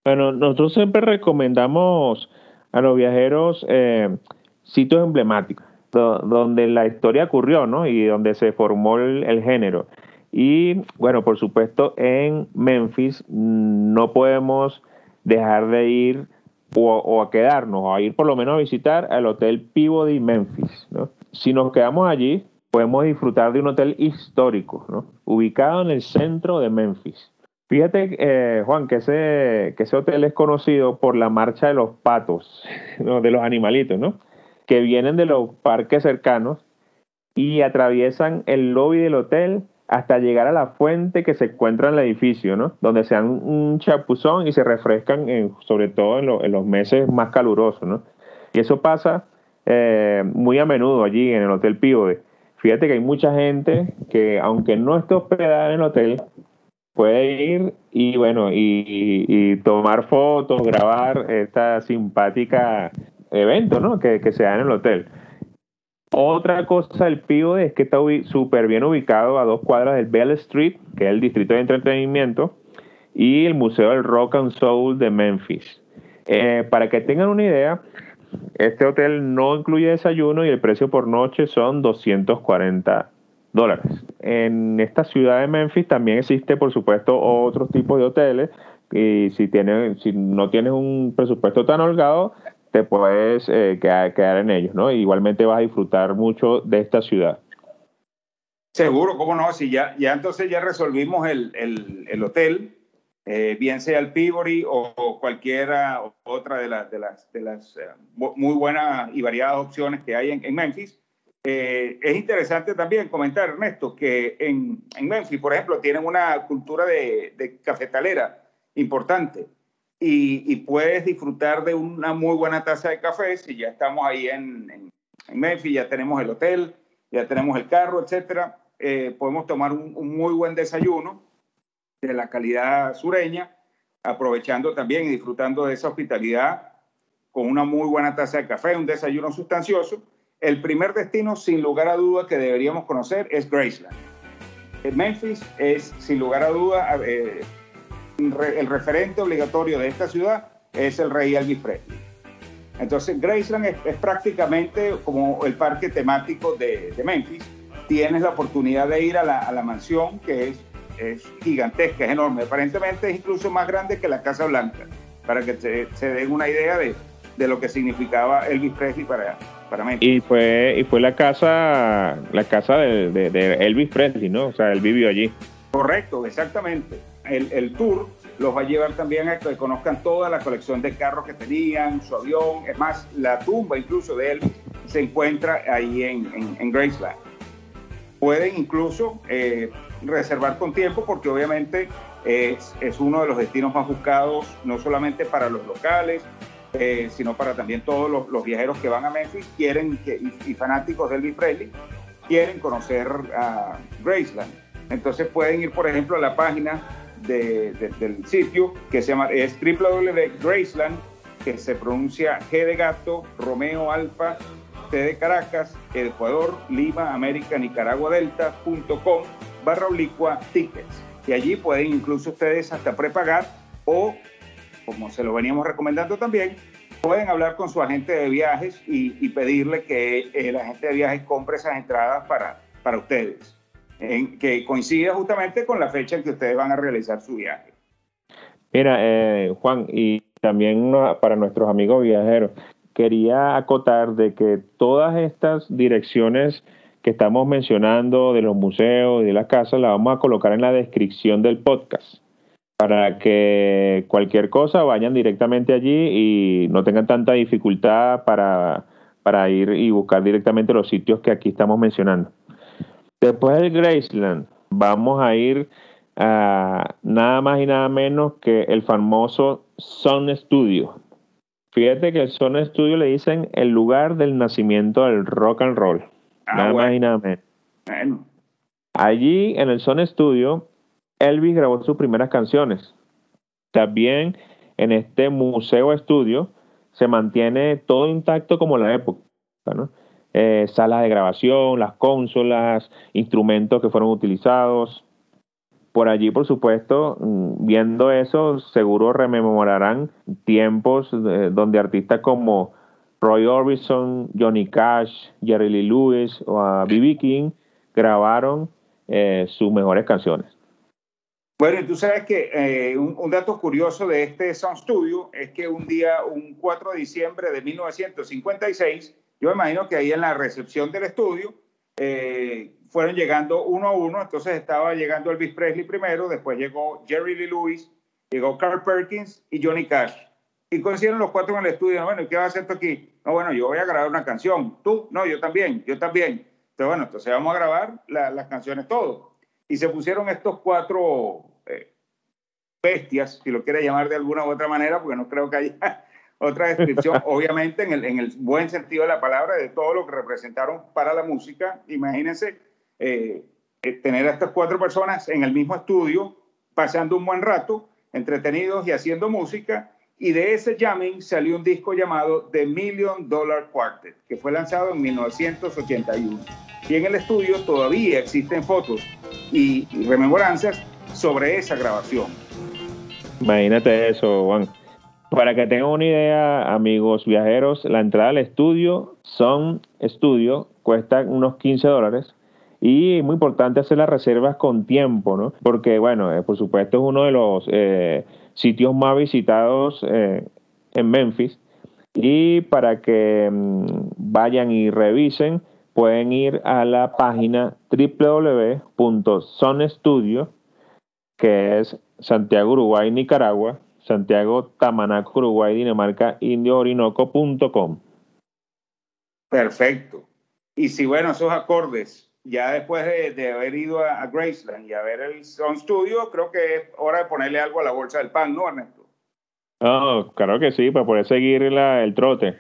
Bueno, nosotros siempre recomendamos a los viajeros eh, sitios emblemáticos, donde la historia ocurrió, ¿no? Y donde se formó el, género. Y bueno, por supuesto, en Memphis no podemos dejar de ir o, a quedarnos, o a ir por lo menos a visitar el Hotel Peabody Memphis, ¿no? Si nos quedamos allí, podemos disfrutar de un hotel histórico, ¿no? Ubicado en el centro de Memphis. Fíjate, eh, Juan, que ese, que ese hotel es conocido por la marcha de los patos, de los animalitos, ¿no? Que vienen de los parques cercanos y atraviesan el lobby del hotel hasta llegar a la fuente que se encuentra en el edificio, ¿no? Donde se dan un chapuzón y se refrescan, sobre todo en, los meses más calurosos, ¿no? Y eso pasa eh, muy a menudo allí en el Hotel Peabody. Fíjate que hay mucha gente que, aunque no esté hospedada en el hotel, puede ir y bueno, y, tomar fotos, grabar esta simpática evento, ¿no? Que, se da en el hotel. Otra cosa del PIO es que está súper bien ubicado a dos cuadras del Bell Street, que es el distrito de entretenimiento, y el Museo del Rock and Soul de Memphis. Eh, para que tengan una idea, este hotel no incluye desayuno y el precio por noche son 240 dólares. En esta ciudad de Memphis también existe, por supuesto, otros tipos de hoteles y si, tienes, si no tienes un presupuesto tan holgado, te puedes eh, quedar, en ellos, ¿no? igualmente vas a disfrutar mucho de esta ciudad. Seguro, cómo no, si ya, ya entonces ya resolvimos el, el, el hotel, eh, bien sea el Peabody o, cualquiera otra de, las de las, de las eh, muy buenas y variadas opciones que hay en, en Memphis, eh, es interesante también comentar, Ernesto, que en, en Memphis, por ejemplo, tienen una cultura de, de cafetalera importante y, y, puedes disfrutar de una muy buena taza de café si ya estamos ahí en, en, en Memphis, ya tenemos el hotel, ya tenemos el carro, etcétera. Eh, podemos tomar un, un, muy buen desayuno de la calidad sureña, aprovechando también y disfrutando de esa hospitalidad con una muy buena taza de café, un desayuno sustancioso el primer destino, sin lugar a duda, que deberíamos conocer es Graceland. Memphis es, sin lugar a duda, eh, el referente obligatorio de esta ciudad es el rey Elvis Presley. Entonces, Graceland es, prácticamente como el parque temático de, Memphis. Tienes la oportunidad de ir a la, mansión, que es, es, gigantesca, es enorme. Aparentemente es incluso más grande que la Casa Blanca, para que se, den una idea de, de lo que significaba Elvis Presley para, y fue, y fue la casa, la casa de, Elvis Presley, ¿no? O sea, él vivió allí. Correcto, exactamente. El, el, tour los va a llevar también a que conozcan toda la colección de carros que tenían, su avión, es más, la tumba incluso de Elvis se encuentra ahí en, en, Graceland. Pueden incluso eh, reservar con tiempo porque obviamente es, es uno de los destinos más buscados, no solamente para los locales, eh, sino para también todos los, viajeros que van a Memphis quieren y, fanáticos de Elvis Presley quieren conocer a Graceland. Entonces pueden ir, por ejemplo, a la página del sitio que se llama es www.graceland, que se pronuncia G de gato, Romeo Alfa, T de Caracas, Ecuador, Lima, América, Nicaragua, Delta.com barra oblicua tickets. Y allí pueden incluso ustedes hasta prepagar o como se lo veníamos recomendando también, pueden hablar con su agente de viajes y, pedirle que el agente de viajes compre esas entradas para, para ustedes, en, que coincida justamente con la fecha en que ustedes van a realizar su viaje. Mira, eh, Juan, y también para nuestros amigos viajeros, quería acotar de que todas estas direcciones que estamos mencionando de los museos y de las casas las vamos a colocar en la descripción del podcast para que cualquier cosa vayan directamente allí y no tengan tanta dificultad para, para ir y buscar directamente los sitios que aquí estamos mencionando. Después del Graceland, vamos a ir a nada más y nada menos que el famoso Sun Studio. Fíjate que el Sun Studio le dicen el lugar del nacimiento del rock and roll. Ah, nada más y nada menos. Allí en el Sun Studio Elvis grabó sus primeras canciones. También en este museo estudio se mantiene todo intacto como la época. Eh, salas de grabación, las consolas, instrumentos que fueron utilizados. Por allí, por supuesto, mm, viendo eso, seguro rememorarán tiempos donde artistas como Roy Orbison, Johnny Cash, Jerry Lee Lewis o B.B. King grabaron eh, sus mejores canciones. Bueno, y tú sabes que eh, un, dato curioso de este Sound Studio es que un día, un 4 de diciembre de 1956, yo imagino que ahí en la recepción del estudio eh, fueron llegando uno a uno, entonces estaba llegando Elvis Presley primero, después llegó Jerry Lee Lewis, llegó Carl Perkins y Johnny Cash. Y coincidieron los cuatro en el estudio, bueno, ¿y qué va a hacer tú aquí? No, bueno, yo voy a grabar una canción. ¿Tú? No, yo también, yo también. Entonces, bueno, entonces vamos a grabar las canciones todos. Y se pusieron estos cuatro bestias, si lo quiere llamar de alguna u otra manera, porque no creo que haya otra descripción, obviamente en el, en el, buen sentido de la palabra, de todo lo que representaron para la música. Imagínense eh, eh, tener a estas cuatro personas en el mismo estudio, pasando un buen rato, entretenidos y haciendo música. Y de ese jamming salió un disco llamado The Million Dollar Quartet, que fue lanzado en 1981. Y en el estudio todavía existen fotos y rememoranzas sobre esa grabación. Imagínate eso, Juan. Para que tengan una idea, amigos viajeros, la entrada al estudio, son estudio, cuesta unos 15 dólares. Y es muy importante hacer las reservas con tiempo, ¿no? Porque, bueno, eh, por supuesto es uno de los eh, sitios más visitados eh, en Memphis. Y para que mm, vayan y revisen, pueden ir a la página www.sonstudio, que es Santiago, Uruguay, Nicaragua, Santiago, Tamanaco, Uruguay, Dinamarca, Indio, Orinoco.com. Perfecto. Y si, bueno, esos acordes, ya después de, haber ido a, Graceland y a ver el Sound Studio, creo que es hora de ponerle algo a la bolsa del pan, ¿no, Ernesto? Oh, claro que sí, para poder seguir el trote.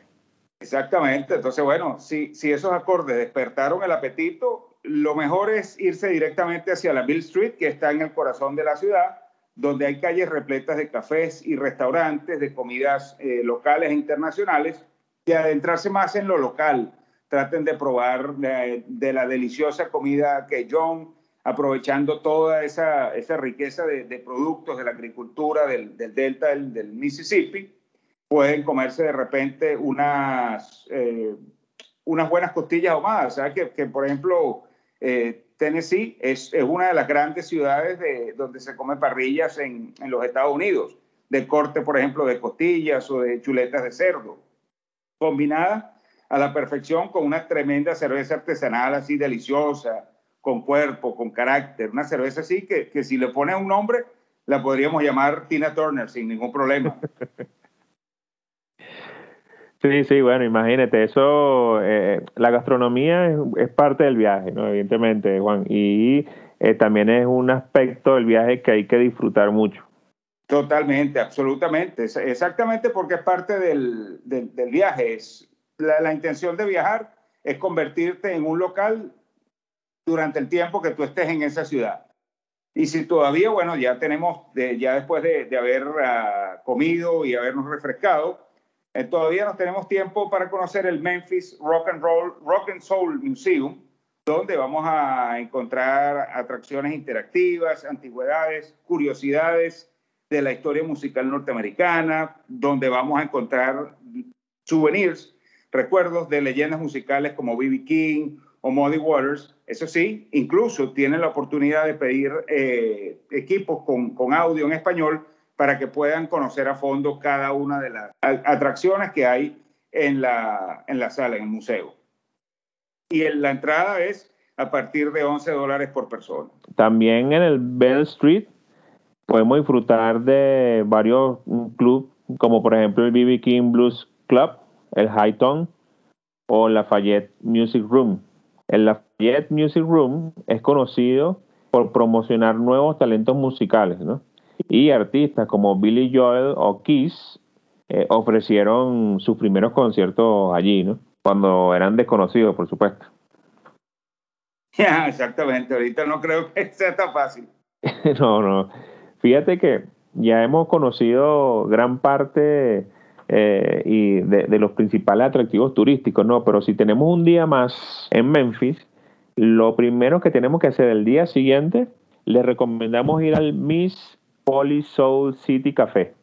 Exactamente. Entonces, bueno, si, si esos acordes despertaron el apetito, lo mejor es irse directamente hacia la Bill Street, que está en el corazón de la ciudad, donde hay calles repletas de cafés y restaurantes, de comidas eh, locales e internacionales, y adentrarse más en lo local. Traten de probar de, la deliciosa comida que John, aprovechando toda esa, esa riqueza de, productos de la agricultura del, delta del, Mississippi, pueden comerse de repente unas, eh, unas buenas costillas ahumadas. O sea, que, que por ejemplo, eh, Tennessee es, una de las grandes ciudades de, donde se come parrillas en, los Estados Unidos, de corte, por ejemplo, de costillas o de chuletas de cerdo, combinada a la perfección con una tremenda cerveza artesanal así deliciosa, con cuerpo, con carácter, una cerveza así que, que si le pones un nombre, la podríamos llamar Tina Turner sin ningún problema. Sí, sí, bueno, imagínate, eso, eh, la gastronomía es, parte del viaje, ¿no? Evidentemente, Juan, y eh, también es un aspecto del viaje que hay que disfrutar mucho. Totalmente, absolutamente, exactamente porque es parte del, del, viaje, es la, la, intención de viajar es convertirte en un local durante el tiempo que tú estés en esa ciudad. Y si todavía, bueno, ya tenemos, ya después de, de haber uh, comido y habernos refrescado, eh, todavía no tenemos tiempo para conocer el Memphis Rock and Roll Rock and Soul Museum, donde vamos a encontrar atracciones interactivas, antigüedades, curiosidades de la historia musical norteamericana, donde vamos a encontrar souvenirs, recuerdos de leyendas musicales como B.B. King o Muddy Waters. Eso sí, incluso tienen la oportunidad de pedir eh, equipos con, con audio en español para que puedan conocer a fondo cada una de las atracciones que hay en la, en la sala, en el museo. Y la entrada es a partir de 11 dólares por persona. También en el Bell Street podemos disfrutar de varios clubes, como por ejemplo el BB King Blues Club, el High Tone o la Lafayette Music Room. El Lafayette Music Room es conocido por promocionar nuevos talentos musicales, ¿no? Y artistas como Billy Joel o Kiss eh, ofrecieron sus primeros conciertos allí, ¿no? Cuando eran desconocidos, por supuesto. exactamente, ahorita no creo que sea tan fácil. no, no. Fíjate que ya hemos conocido gran parte eh, y de, los principales atractivos turísticos, ¿no? Pero si tenemos un día más en Memphis, lo primero que tenemos que hacer el día siguiente, le recomendamos ir al Miss Polly Soul City Café.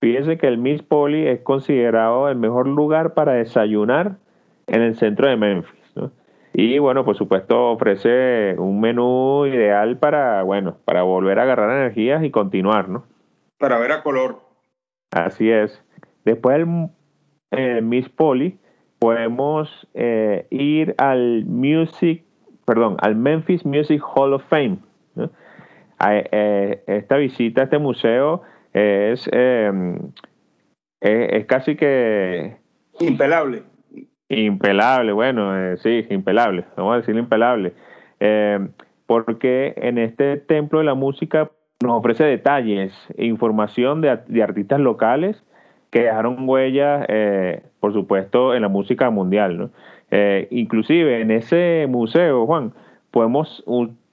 Fíjense que el Miss Polly es considerado el mejor lugar para desayunar en el centro de Memphis. Y bueno, por supuesto ofrece un menú ideal para, bueno, para volver a agarrar energías y continuar, ¿no? Para ver a color. Así es. Después del eh, Miss Polly, podemos eh, ir al Music, perdón, al Memphis Music Hall of Fame. Eh, esta visita a este museo es, em, es, casi que... Impelable. Impelable, bueno, eh, sí, impelable, vamos a decir impelable. Em, porque en este templo de la música nos ofrece detalles e información de, artistas locales que dejaron huellas, eh, por supuesto, en la música mundial. ¿no? Eh, inclusive en ese museo, Juan, podemos,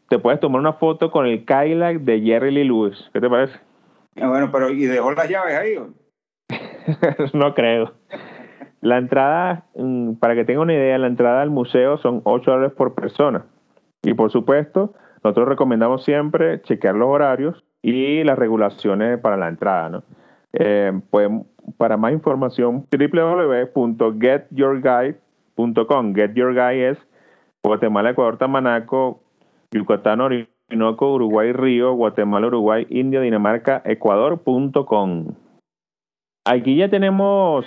te puedes tomar una foto con el Cadillac de Jerry Lee Lewis. ¿Qué te parece? Ah, bueno, pero ¿y dejó las llaves ahí? no creo. La entrada, mm, para que tenga una idea, la entrada al museo son 8 dólares por persona. Y por supuesto, nosotros recomendamos siempre chequear los horarios y las regulaciones para la entrada. ¿no? Eh, pues, para más información, www.getyourguide.com. Get Your Guide es Guatemala, Ecuador, Tamanaco, Yucatán, Orinoco, Uruguay, Río, Guatemala, Uruguay, India, Dinamarca, Ecuador.com. Aquí ya tenemos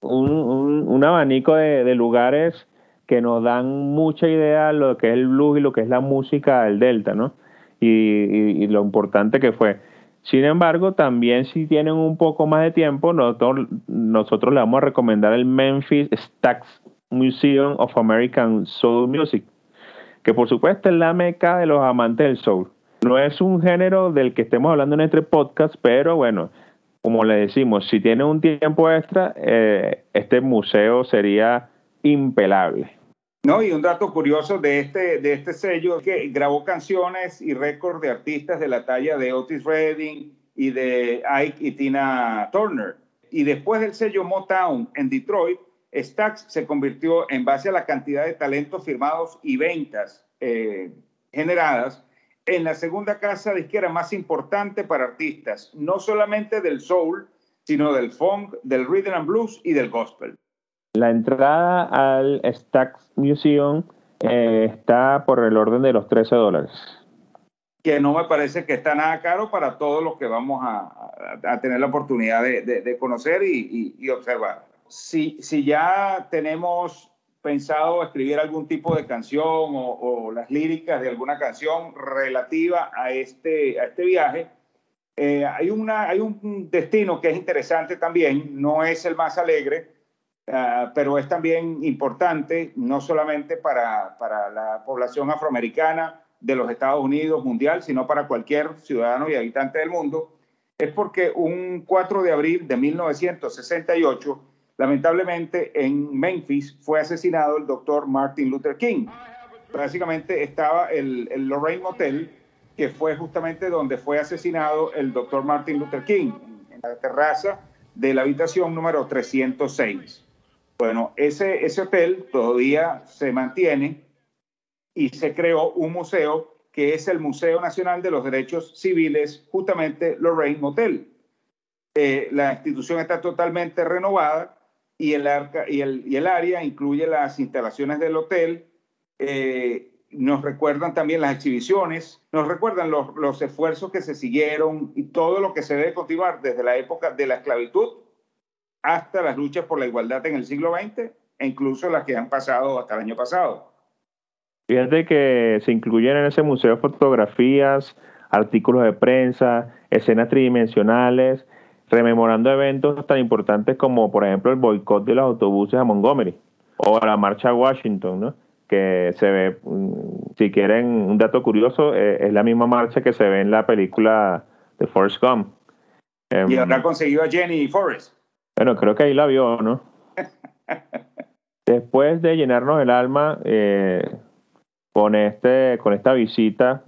un, abanico de, lugares que nos dan mucha idea de lo que es el blues y lo que es la música del Delta, ¿no? Y, lo importante que fue. Sin embargo, también si tienen un poco más de tiempo, nosotros, nosotros le vamos a recomendar el Memphis Stax Museum of American Soul Music que por supuesto es la meca de los amantes del soul. No es un género del que estemos hablando en este podcast, pero bueno, como le decimos, si tiene un tiempo extra, eh, este museo sería impelable. No, y un dato curioso de este, de este sello es que grabó canciones y récords de artistas de la talla de Otis Redding y de Ike y Tina Turner. Y después del sello Motown en Detroit, Stax se convirtió en base a la cantidad de talentos firmados y ventas eh, generadas en la segunda casa disquera más importante para artistas, no solamente del soul, sino del funk, del rhythm and blues y del gospel. La entrada al Stax Museum eh, está por el orden de los 13 dólares. Que no me parece que está nada caro para todos los que vamos a, tener la oportunidad de, conocer y observar si, si ya tenemos pensado escribir algún tipo de canción o, las líricas de alguna canción relativa a este, a este viaje, eh, hay, una, hay un destino que es interesante también, no es el más alegre, ah, pero es también importante, no solamente para, para la población afroamericana de los Estados Unidos mundial, sino para cualquier ciudadano y habitante del mundo, es porque un 4 de abril de 1968, Lamentablemente, en Memphis fue asesinado el doctor Martin Luther King. Básicamente estaba el, Lorraine Motel, que fue justamente donde fue asesinado el doctor Martin Luther King, en la terraza de la habitación número 306. Bueno, ese, ese hotel todavía se mantiene y se creó un museo que es el Museo Nacional de los Derechos Civiles, justamente Lorraine Motel. Eh, la institución está totalmente renovada y el, área incluye las instalaciones del hotel. Eh, nos recuerdan también las exhibiciones, nos recuerdan los, los, esfuerzos que se siguieron y todo lo que se debe continuar desde la época de la esclavitud hasta las luchas por la igualdad en el siglo XX e incluso las que han pasado hasta el año pasado. Fíjate que se incluyen en ese museo fotografías, artículos de prensa, escenas tridimensionales, rememorando eventos tan importantes como, por ejemplo, el boicot de los autobuses a Montgomery o la marcha a Washington, ¿no? que se ve, mm, si quieren un dato curioso, eh, es la misma marcha que se ve en la película de Forrest Gump. y habrá em, conseguido a Jenny Forrest. Bueno, creo que ahí la vio, ¿no? Después de llenarnos el alma eh, con, este, con esta visita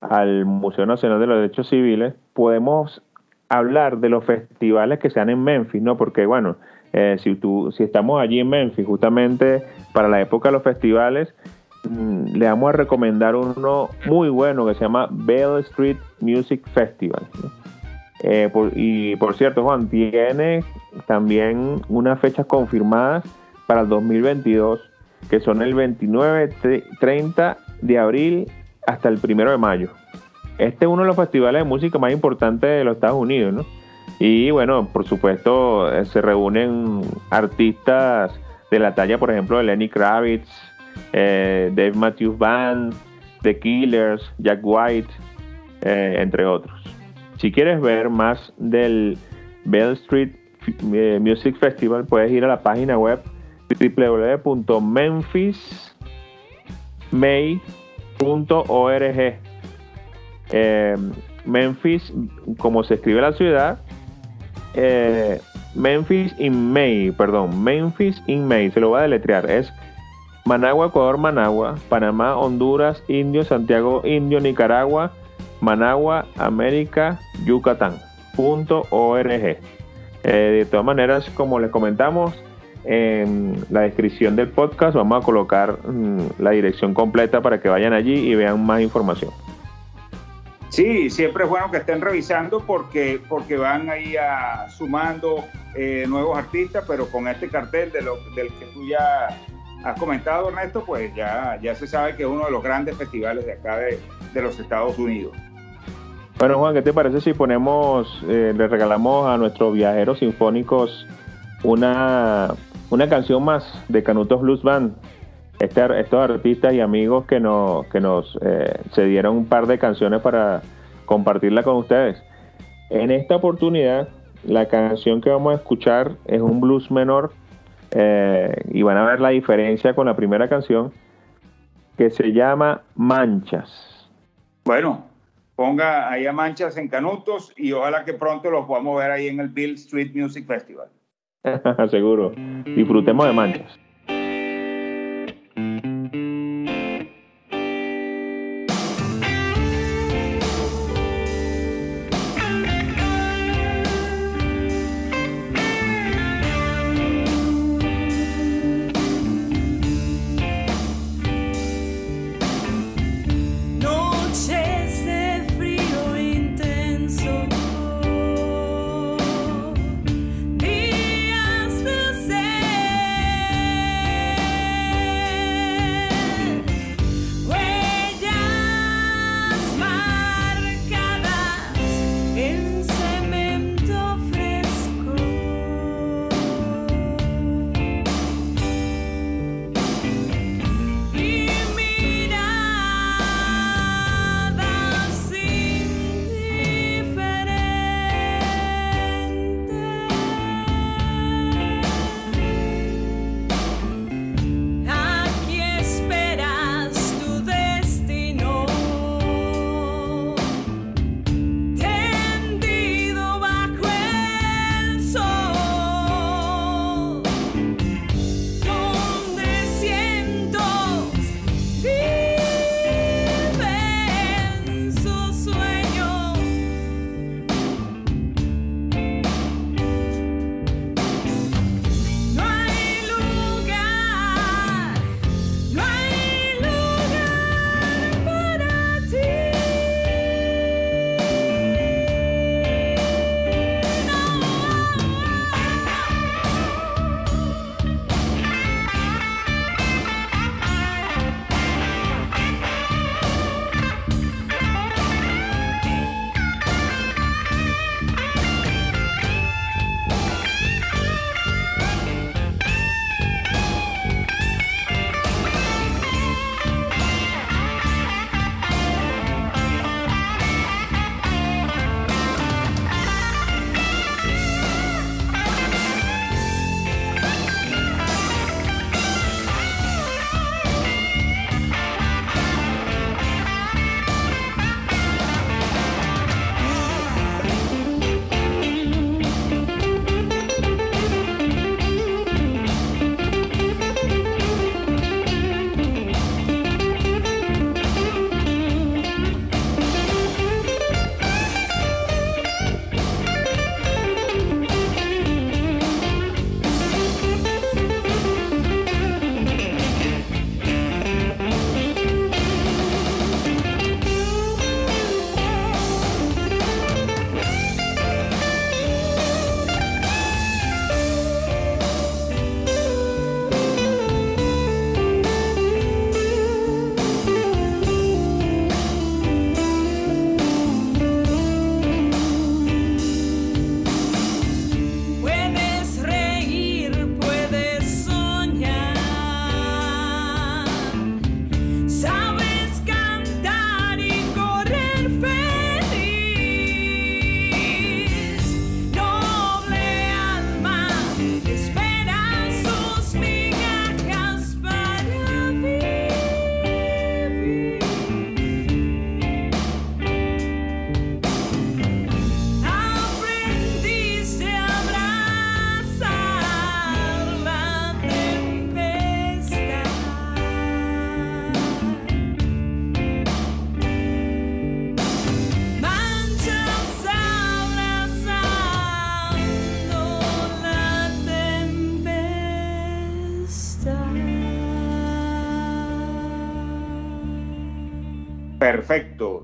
al Museo Nacional de los Derechos Civiles, podemos hablar de los festivales que se dan en Memphis, ¿no? Porque, bueno, eh, si, tú, si estamos allí en Memphis, justamente para la época de los festivales, mm, le vamos a recomendar uno muy bueno que se llama Bell Street Music Festival. Eh, y por cierto, Juan, tiene también unas fechas confirmadas para el 2022, que son el 29, 30 de abril hasta el 1 de mayo. Este es uno de los festivales de música más importantes de los Estados Unidos, ¿no? Y bueno, por supuesto, eh, se reúnen artistas de la talla, por ejemplo, de Lenny Kravitz, eh, Dave Matthews Band, The Killers, Jack White, eh, entre otros. Si quieres ver más del Bell Street Music Festival, puedes ir a la página web www.memphismay.org. Eh, Memphis, como se escribe la ciudad, eh, Memphis in May, perdón, Memphis in May, se lo voy a deletrear, es Managua, Ecuador, Managua, Panamá, Honduras, Indio, Santiago, Indio, Nicaragua, Managua, América, Yucatán. Punto .org. Eh, de todas maneras, como les comentamos, en la descripción del podcast vamos a colocar mm, la dirección completa para que vayan allí y vean más información. Sí, siempre es bueno que estén revisando porque, porque van ahí a, sumando eh, nuevos artistas, pero con este cartel de lo, del que tú ya has comentado, Ernesto, pues ya, ya se sabe que es uno de los grandes festivales de acá de, los Estados Unidos. Bueno, Juan, ¿qué te parece si ponemos, eh, le regalamos a nuestros viajeros sinfónicos una, una canción más de Canutos Blues Band? Este, estos artistas y amigos que nos, que nos eh, cedieron un par de canciones para compartirla con ustedes. En esta oportunidad, la canción que vamos a escuchar es un blues menor eh, y van a ver la diferencia con la primera canción que se llama Manchas. Bueno, ponga ahí a Manchas en Canutos y ojalá que pronto los podamos ver ahí en el Bill Street Music Festival. Seguro. Disfrutemos de Manchas.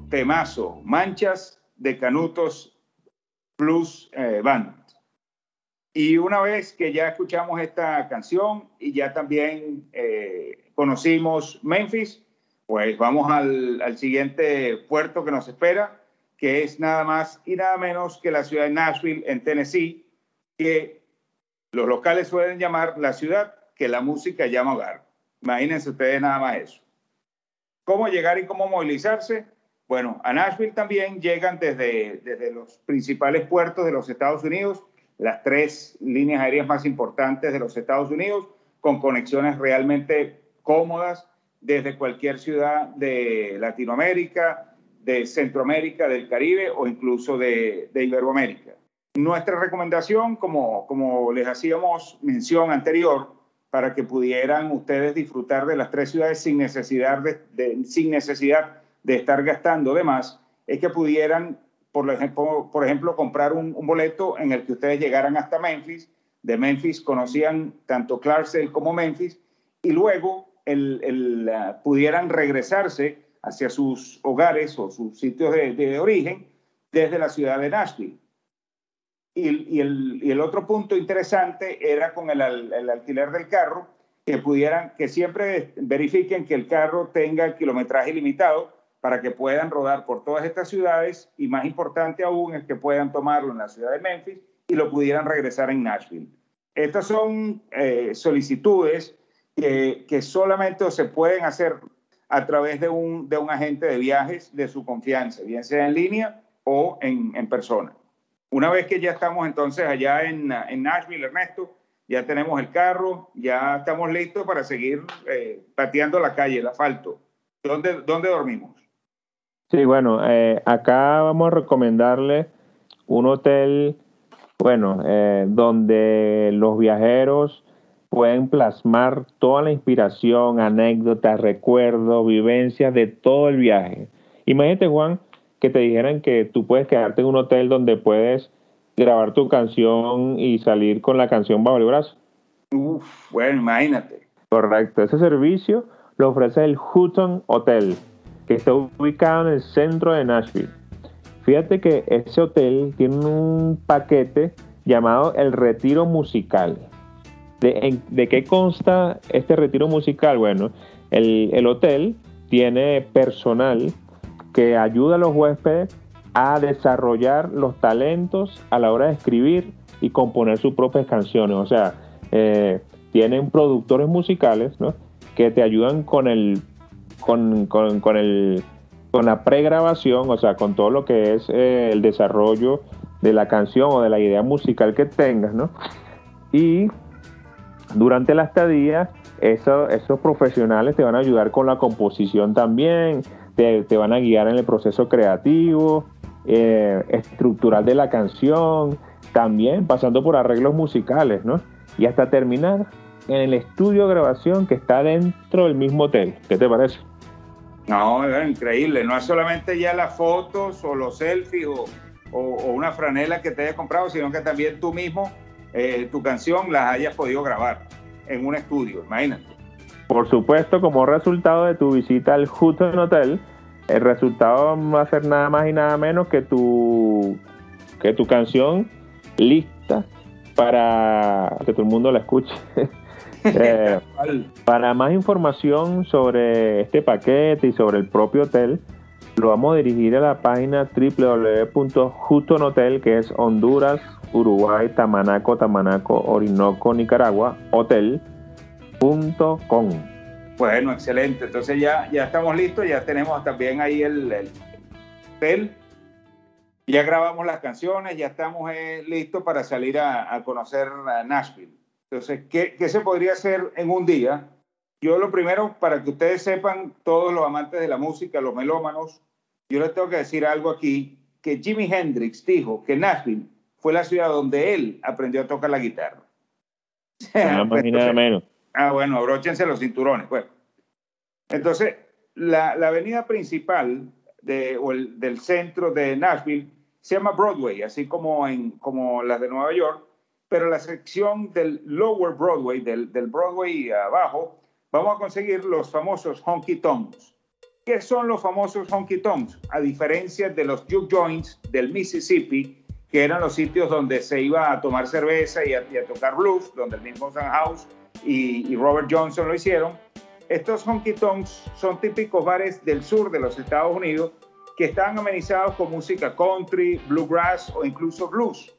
Temazo, Manchas de Canutos Plus eh, Band. Y una vez que ya escuchamos esta canción y ya también eh, conocimos Memphis, pues vamos al, al, siguiente puerto que nos espera, que es nada más y nada menos que la ciudad de Nashville, en Tennessee, que los locales suelen llamar la ciudad que la música llama hogar. Imagínense ustedes nada más eso. ¿Cómo llegar y cómo movilizarse? Bueno, a Nashville también llegan desde, desde los principales puertos de los Estados Unidos, las tres líneas aéreas más importantes de los Estados Unidos, con conexiones realmente cómodas desde cualquier ciudad de Latinoamérica, de Centroamérica, del Caribe o incluso de, de Iberoamérica. Nuestra recomendación, como, como les hacíamos mención anterior, para que pudieran ustedes disfrutar de las tres ciudades sin necesidad de, sin necesidad de estar gastando de más, es que pudieran por ejemplo, por ejemplo comprar un, boleto en el que ustedes llegaran hasta Memphis, de Memphis conocían tanto Clarksdale como Memphis, y luego el, uh, pudieran regresarse hacia sus hogares o sus sitios de, origen desde la ciudad de Nashville. Y, el, otro punto interesante era con el, el, alquiler del carro, que pudieran, que siempre verifiquen que el carro tenga kilometraje limitado para que puedan rodar por todas estas ciudades y más importante aún es que puedan tomarlo en la ciudad de Memphis y lo pudieran regresar en Nashville. Estas son eh, solicitudes que, que, solamente se pueden hacer a través de un, de un agente de viajes de su confianza, bien sea en línea o en, en persona. Una vez que ya estamos entonces allá en, en, Nashville, Ernesto, ya tenemos el carro, ya estamos listos para seguir eh, pateando la calle, el asfalto. ¿Dónde, ¿Dónde dormimos? Sí, bueno, eh, acá vamos a recomendarle un hotel, bueno, eh, donde los viajeros pueden plasmar toda la inspiración, anécdotas, recuerdos, vivencias de todo el viaje. Imagínate, Juan, que te dijeran que tú puedes quedarte en un hotel donde puedes grabar tu canción y salir con la canción bajo el brazo. Uf, bueno, imagínate. Correcto, ese servicio lo ofrece el Hutton Hotel que está ubicado en el centro de Nashville. Fíjate que ese hotel tiene un paquete llamado el retiro musical. ¿De, qué consta este retiro musical? Bueno, el, el hotel tiene personal que ayuda a los huéspedes a desarrollar los talentos a la hora de escribir y componer sus propias canciones. O sea, eh, tienen productores musicales ¿no? que te ayudan con el con, con, el, con la pregrabación, o sea, con todo lo que es eh, el desarrollo de la canción o de la idea musical que tengas, ¿no? Y durante la estadía, esos profesionales te van a ayudar con la composición también, te, van a guiar en el proceso creativo, eh, estructural de la canción, también pasando por arreglos musicales, ¿no? Y hasta terminar en el estudio de grabación que está dentro del mismo hotel. ¿Qué te parece? No, es increíble. No es solamente ya las fotos o los selfies o, una franela que te hayas comprado, sino que también tú mismo, eh, tu canción, las hayas podido grabar en un estudio. Imagínate. Por supuesto, como resultado de tu visita al Hutton Hotel, el resultado va a ser nada más y nada menos que tu, que tu canción lista para que todo el mundo la escuche. Eh, para más información sobre este paquete y sobre el propio hotel, lo vamos a dirigir a la página www.justonotel, que es Honduras, Uruguay, Tamanaco, Tamanaco, Orinoco, Nicaragua, hotel.com. Bueno, excelente. Entonces ya, ya estamos listos, ya tenemos también ahí el, hotel. Ya grabamos las canciones, ya estamos eh, listos para salir a, a conocer Nashville. Entonces, ¿qué, se podría hacer en un día? Yo lo primero, para que ustedes sepan, todos los amantes de la música, los melómanos, yo les tengo que decir algo aquí, que Jimi Hendrix dijo que Nashville fue la ciudad donde él aprendió a tocar la guitarra. Nada más ni nada menos. Ah, bueno, abróchense los cinturones. Bueno. Entonces, la, avenida principal de, o el, del centro de Nashville se llama Broadway, así como, en, como las de Nueva York, pero la sección del Lower Broadway, del, Broadway abajo, vamos a conseguir los famosos honky tonks, ¿Qué son los famosos honky tonks? A diferencia de los juke joints del Mississippi, que eran los sitios donde se iba a tomar cerveza y a, tocar blues, donde el mismo House y, y Robert Johnson lo hicieron, estos honky tonks son típicos bares del sur de los Estados Unidos que están amenizados con música country, bluegrass o incluso blues.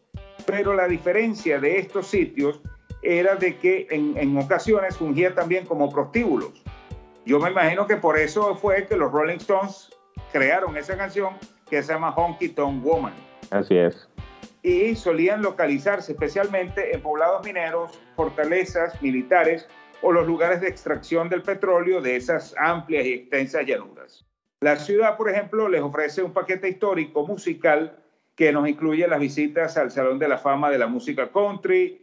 Pero la diferencia de estos sitios era de que en, en ocasiones fungía también como prostíbulos. Yo me imagino que por eso fue que los Rolling Stones crearon esa canción que se llama Honky Tonk Woman. Así es. Y solían localizarse especialmente en poblados mineros, fortalezas militares o los lugares de extracción del petróleo de esas amplias y extensas llanuras. La ciudad, por ejemplo, les ofrece un paquete histórico musical que nos incluye las visitas al Salón de la Fama de la Música Country.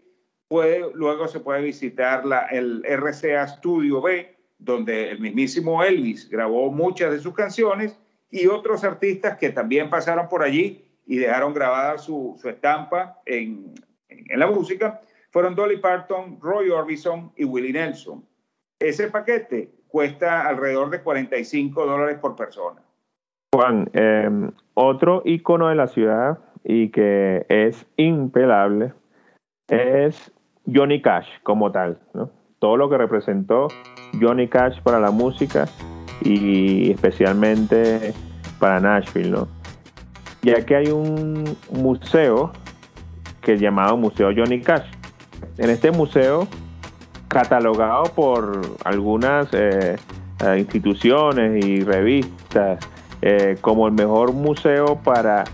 Luego se puede visitar el RCA Studio B, donde el mismísimo Elvis grabó muchas de sus canciones y otros artistas que también pasaron por allí y dejaron grabada su, estampa en, la música fueron Dolly Parton, Roy Orbison y Willie Nelson. Ese paquete cuesta alrededor de 45 dólares por persona. Juan, em, otro icono de la ciudad y que es impelable es Johnny Cash como tal, Todo lo que representó Johnny Cash para la música y especialmente para Nashville, ¿no? Ya que hay un museo que es llamado Museo Johnny Cash, en este museo, catalogado por algunas eh, eh, instituciones y revistas eh, como el mejor museo para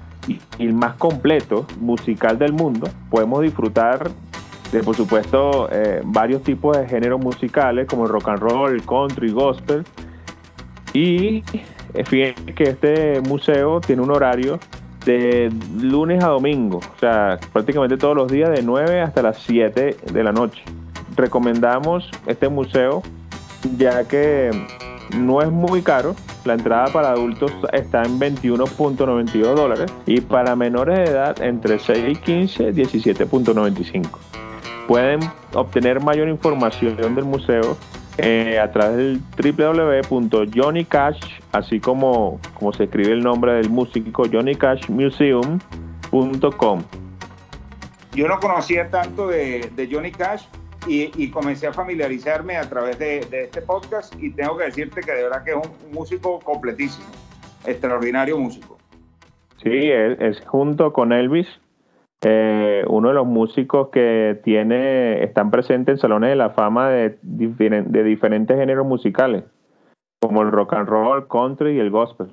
el más completo musical del mundo, podemos disfrutar de, por supuesto, varios tipos de géneros musicales como el rock and roll, el country, gospel. Y fíjense que este museo tiene un horario de lunes a domingo, o sea, prácticamente todos los días de 9 hasta las 7 de la noche. Recomendamos este museo ya que no es muy caro, la entrada para adultos está en 21.92 dólares y para menores de edad entre 6 y 15 17.95. Pueden obtener mayor información del museo eh, a través del www.johnnycash, así como, como se escribe el nombre del músico, johnnycashmuseum.com. Yo no conocía tanto de, de Johnny Cash y, comencé a familiarizarme a través de, este podcast y tengo que decirte que de verdad que es un, músico completísimo, extraordinario músico. Sí, es junto con Elvis eh, uno de los músicos que tiene, están presentes en salones de la fama de, de diferentes géneros musicales, como el rock and roll, country y el gospel.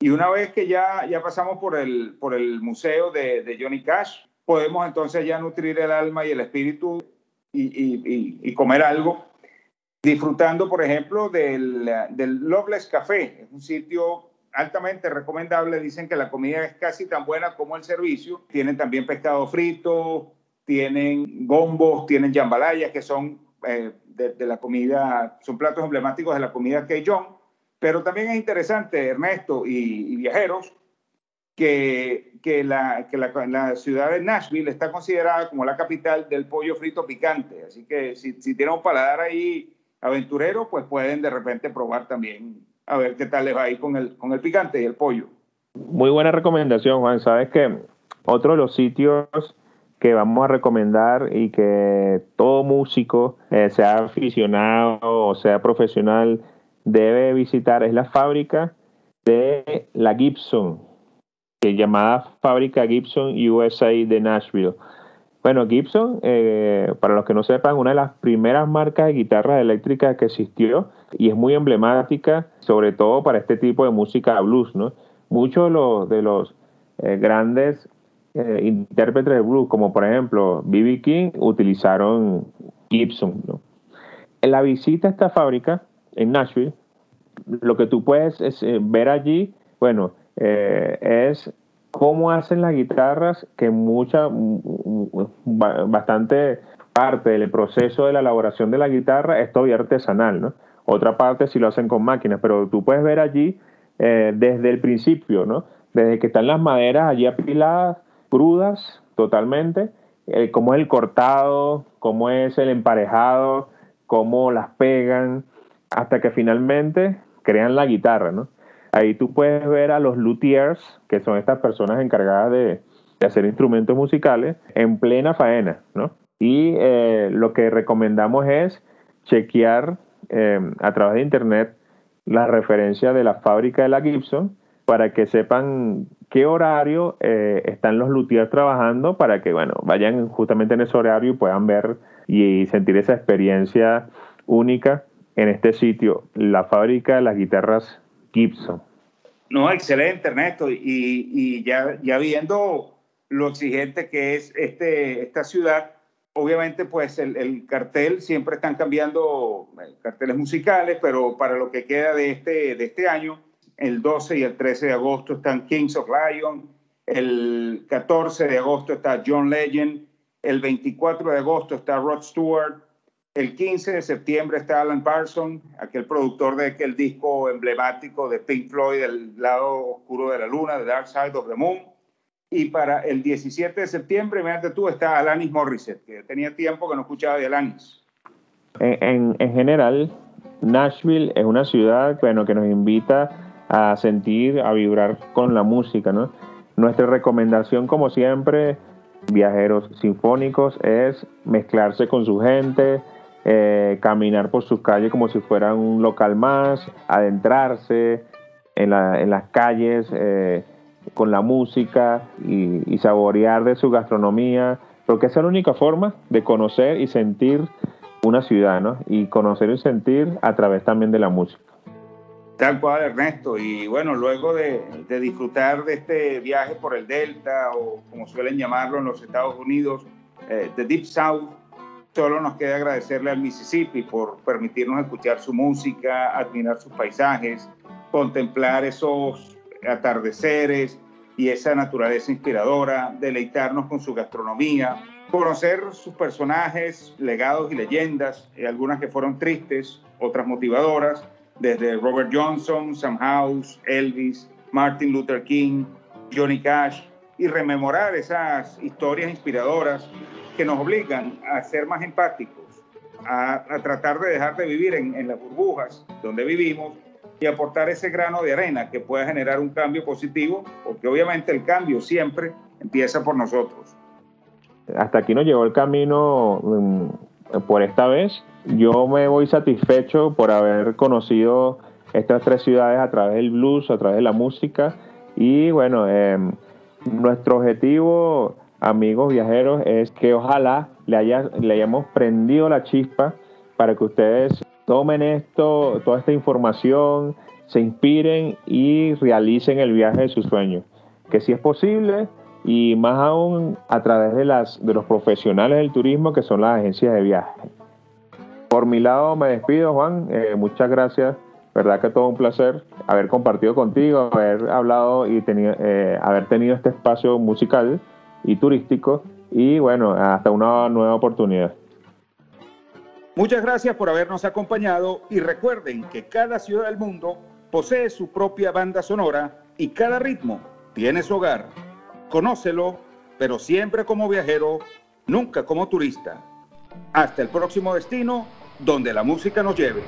Y una vez que ya, ya pasamos por el, por el museo de, de Johnny Cash, podemos entonces ya nutrir el alma y el espíritu y, y, y comer algo, disfrutando, por ejemplo, del, del Loveless Café. Es un sitio altamente recomendable. Dicen que la comida es casi tan buena como el servicio. Tienen también pescado frito, tienen gombos, tienen jambalayas, que son eh, de, la comida, son platos emblemáticos de la comida Cajun. Pero también es interesante, Ernesto y, viajeros, que, que, la, que la, ciudad de Nashville está considerada como la capital del pollo frito picante. Así que si, si tienen un paladar ahí aventurero, pues pueden de repente probar también a ver qué tal les va ahí con el, con el picante y el pollo. Muy buena recomendación, Juan. Sabes que otro de los sitios que vamos a recomendar y que todo músico, eh, sea aficionado o sea profesional, debe visitar es la fábrica de la Gibson, llamada Fábrica Gibson USA de Nashville. Bueno, Gibson, eh, para los que no sepan, una de las primeras marcas de guitarras eléctricas que existió y es muy emblemática, sobre todo para este tipo de música blues, ¿no? Muchos de los, eh, grandes eh, intérpretes de blues, como por ejemplo B.B. King, utilizaron Gibson. En la visita a esta fábrica en Nashville, lo que tú puedes ver allí, bueno, es cómo hacen las guitarras, que mucha, bastante parte del proceso de la elaboración de la guitarra es todavía artesanal, ¿no? Otra parte si lo hacen con máquinas, pero tú puedes ver allí eh, desde el principio, ¿no? Desde que están las maderas allí apiladas, crudas totalmente, eh, cómo es el cortado, cómo es el emparejado, cómo las pegan, hasta que finalmente crean la guitarra, ¿no? Ahí tú puedes ver a los luthiers, que son estas personas encargadas de, hacer instrumentos musicales, en plena faena, ¿no? Y eh, lo que recomendamos es chequear eh, a través de internet la referencia de la fábrica de la Gibson para que sepan qué horario eh, están los luthiers trabajando para que, bueno, vayan justamente en ese horario y puedan ver y sentir esa experiencia única en este sitio, la fábrica de las guitarras No, excelente, Ernesto. Y, ya, ya viendo lo exigente que es este, esta ciudad, obviamente pues el, el, cartel siempre están cambiando eh, carteles musicales, pero para lo que queda de este, de este año, el 12 y el 13 de agosto están Kings of Lion, el 14 de agosto está John Legend, el 24 de agosto está Rod Stewart, el 15 de septiembre está Alan Parsons, aquel productor de aquel disco emblemático de Pink Floyd, El lado oscuro de la luna, The Dark Side of the Moon. Y para el 17 de septiembre, imagínate tú, está Alanis Morissette, que tenía tiempo que no escuchaba de Alanis. En, en, general, Nashville es una ciudad bueno, que nos invita a sentir, a vibrar con la música. ¿no? Nuestra recomendación, como siempre, viajeros sinfónicos, es mezclarse con su gente, eh, caminar por sus calles como si fuera un local más, adentrarse en, las calles eh, con la música y, saborear de su gastronomía, porque esa es la única forma de conocer y sentir una ciudad, ¿no? Y conocer y sentir a través también de la música. Tal cual, Ernesto. Y bueno, luego de, disfrutar de este viaje por el Delta, o como suelen llamarlo en los Estados Unidos, eh, de Deep South, Solo nos queda agradecerle al Mississippi por permitirnos escuchar su música, admirar sus paisajes, contemplar esos atardeceres y esa naturaleza inspiradora, deleitarnos con su gastronomía, conocer sus personajes, legados y leyendas, eh, algunas que fueron tristes, otras motivadoras, desde Robert Johnson, Sam House, Elvis, Martin Luther King, Johnny Cash, y rememorar esas historias inspiradoras que nos obligan a ser más empáticos, a, tratar de dejar de vivir en, las burbujas donde vivimos y aportar ese grano de arena que pueda generar un cambio positivo, porque obviamente el cambio siempre empieza por nosotros. Hasta aquí nos llegó el camino mm, por esta vez. Yo me voy satisfecho por haber conocido estas tres ciudades a través del blues, a través de la música. Y bueno, em, nuestro objetivo amigos viajeros, es que ojalá le, haya, le hayamos prendido la chispa para que ustedes tomen esto, toda esta información, se inspiren y realicen el viaje de sus sueños. Que si es posible y más aún a través de los profesionales del turismo que son las agencias de viaje. Por mi lado me despido, Juan. Eh, muchas gracias. Verdad que todo un placer haber compartido contigo, haber hablado y eh, haber tenido este espacio musical y turístico. Y bueno, hasta una nueva oportunidad. Muchas gracias por habernos acompañado y recuerden que cada ciudad del mundo posee su propia banda sonora y cada ritmo tiene su hogar. Conócelo, pero siempre como viajero, nunca como turista. Hasta el próximo destino, donde la música nos lleve.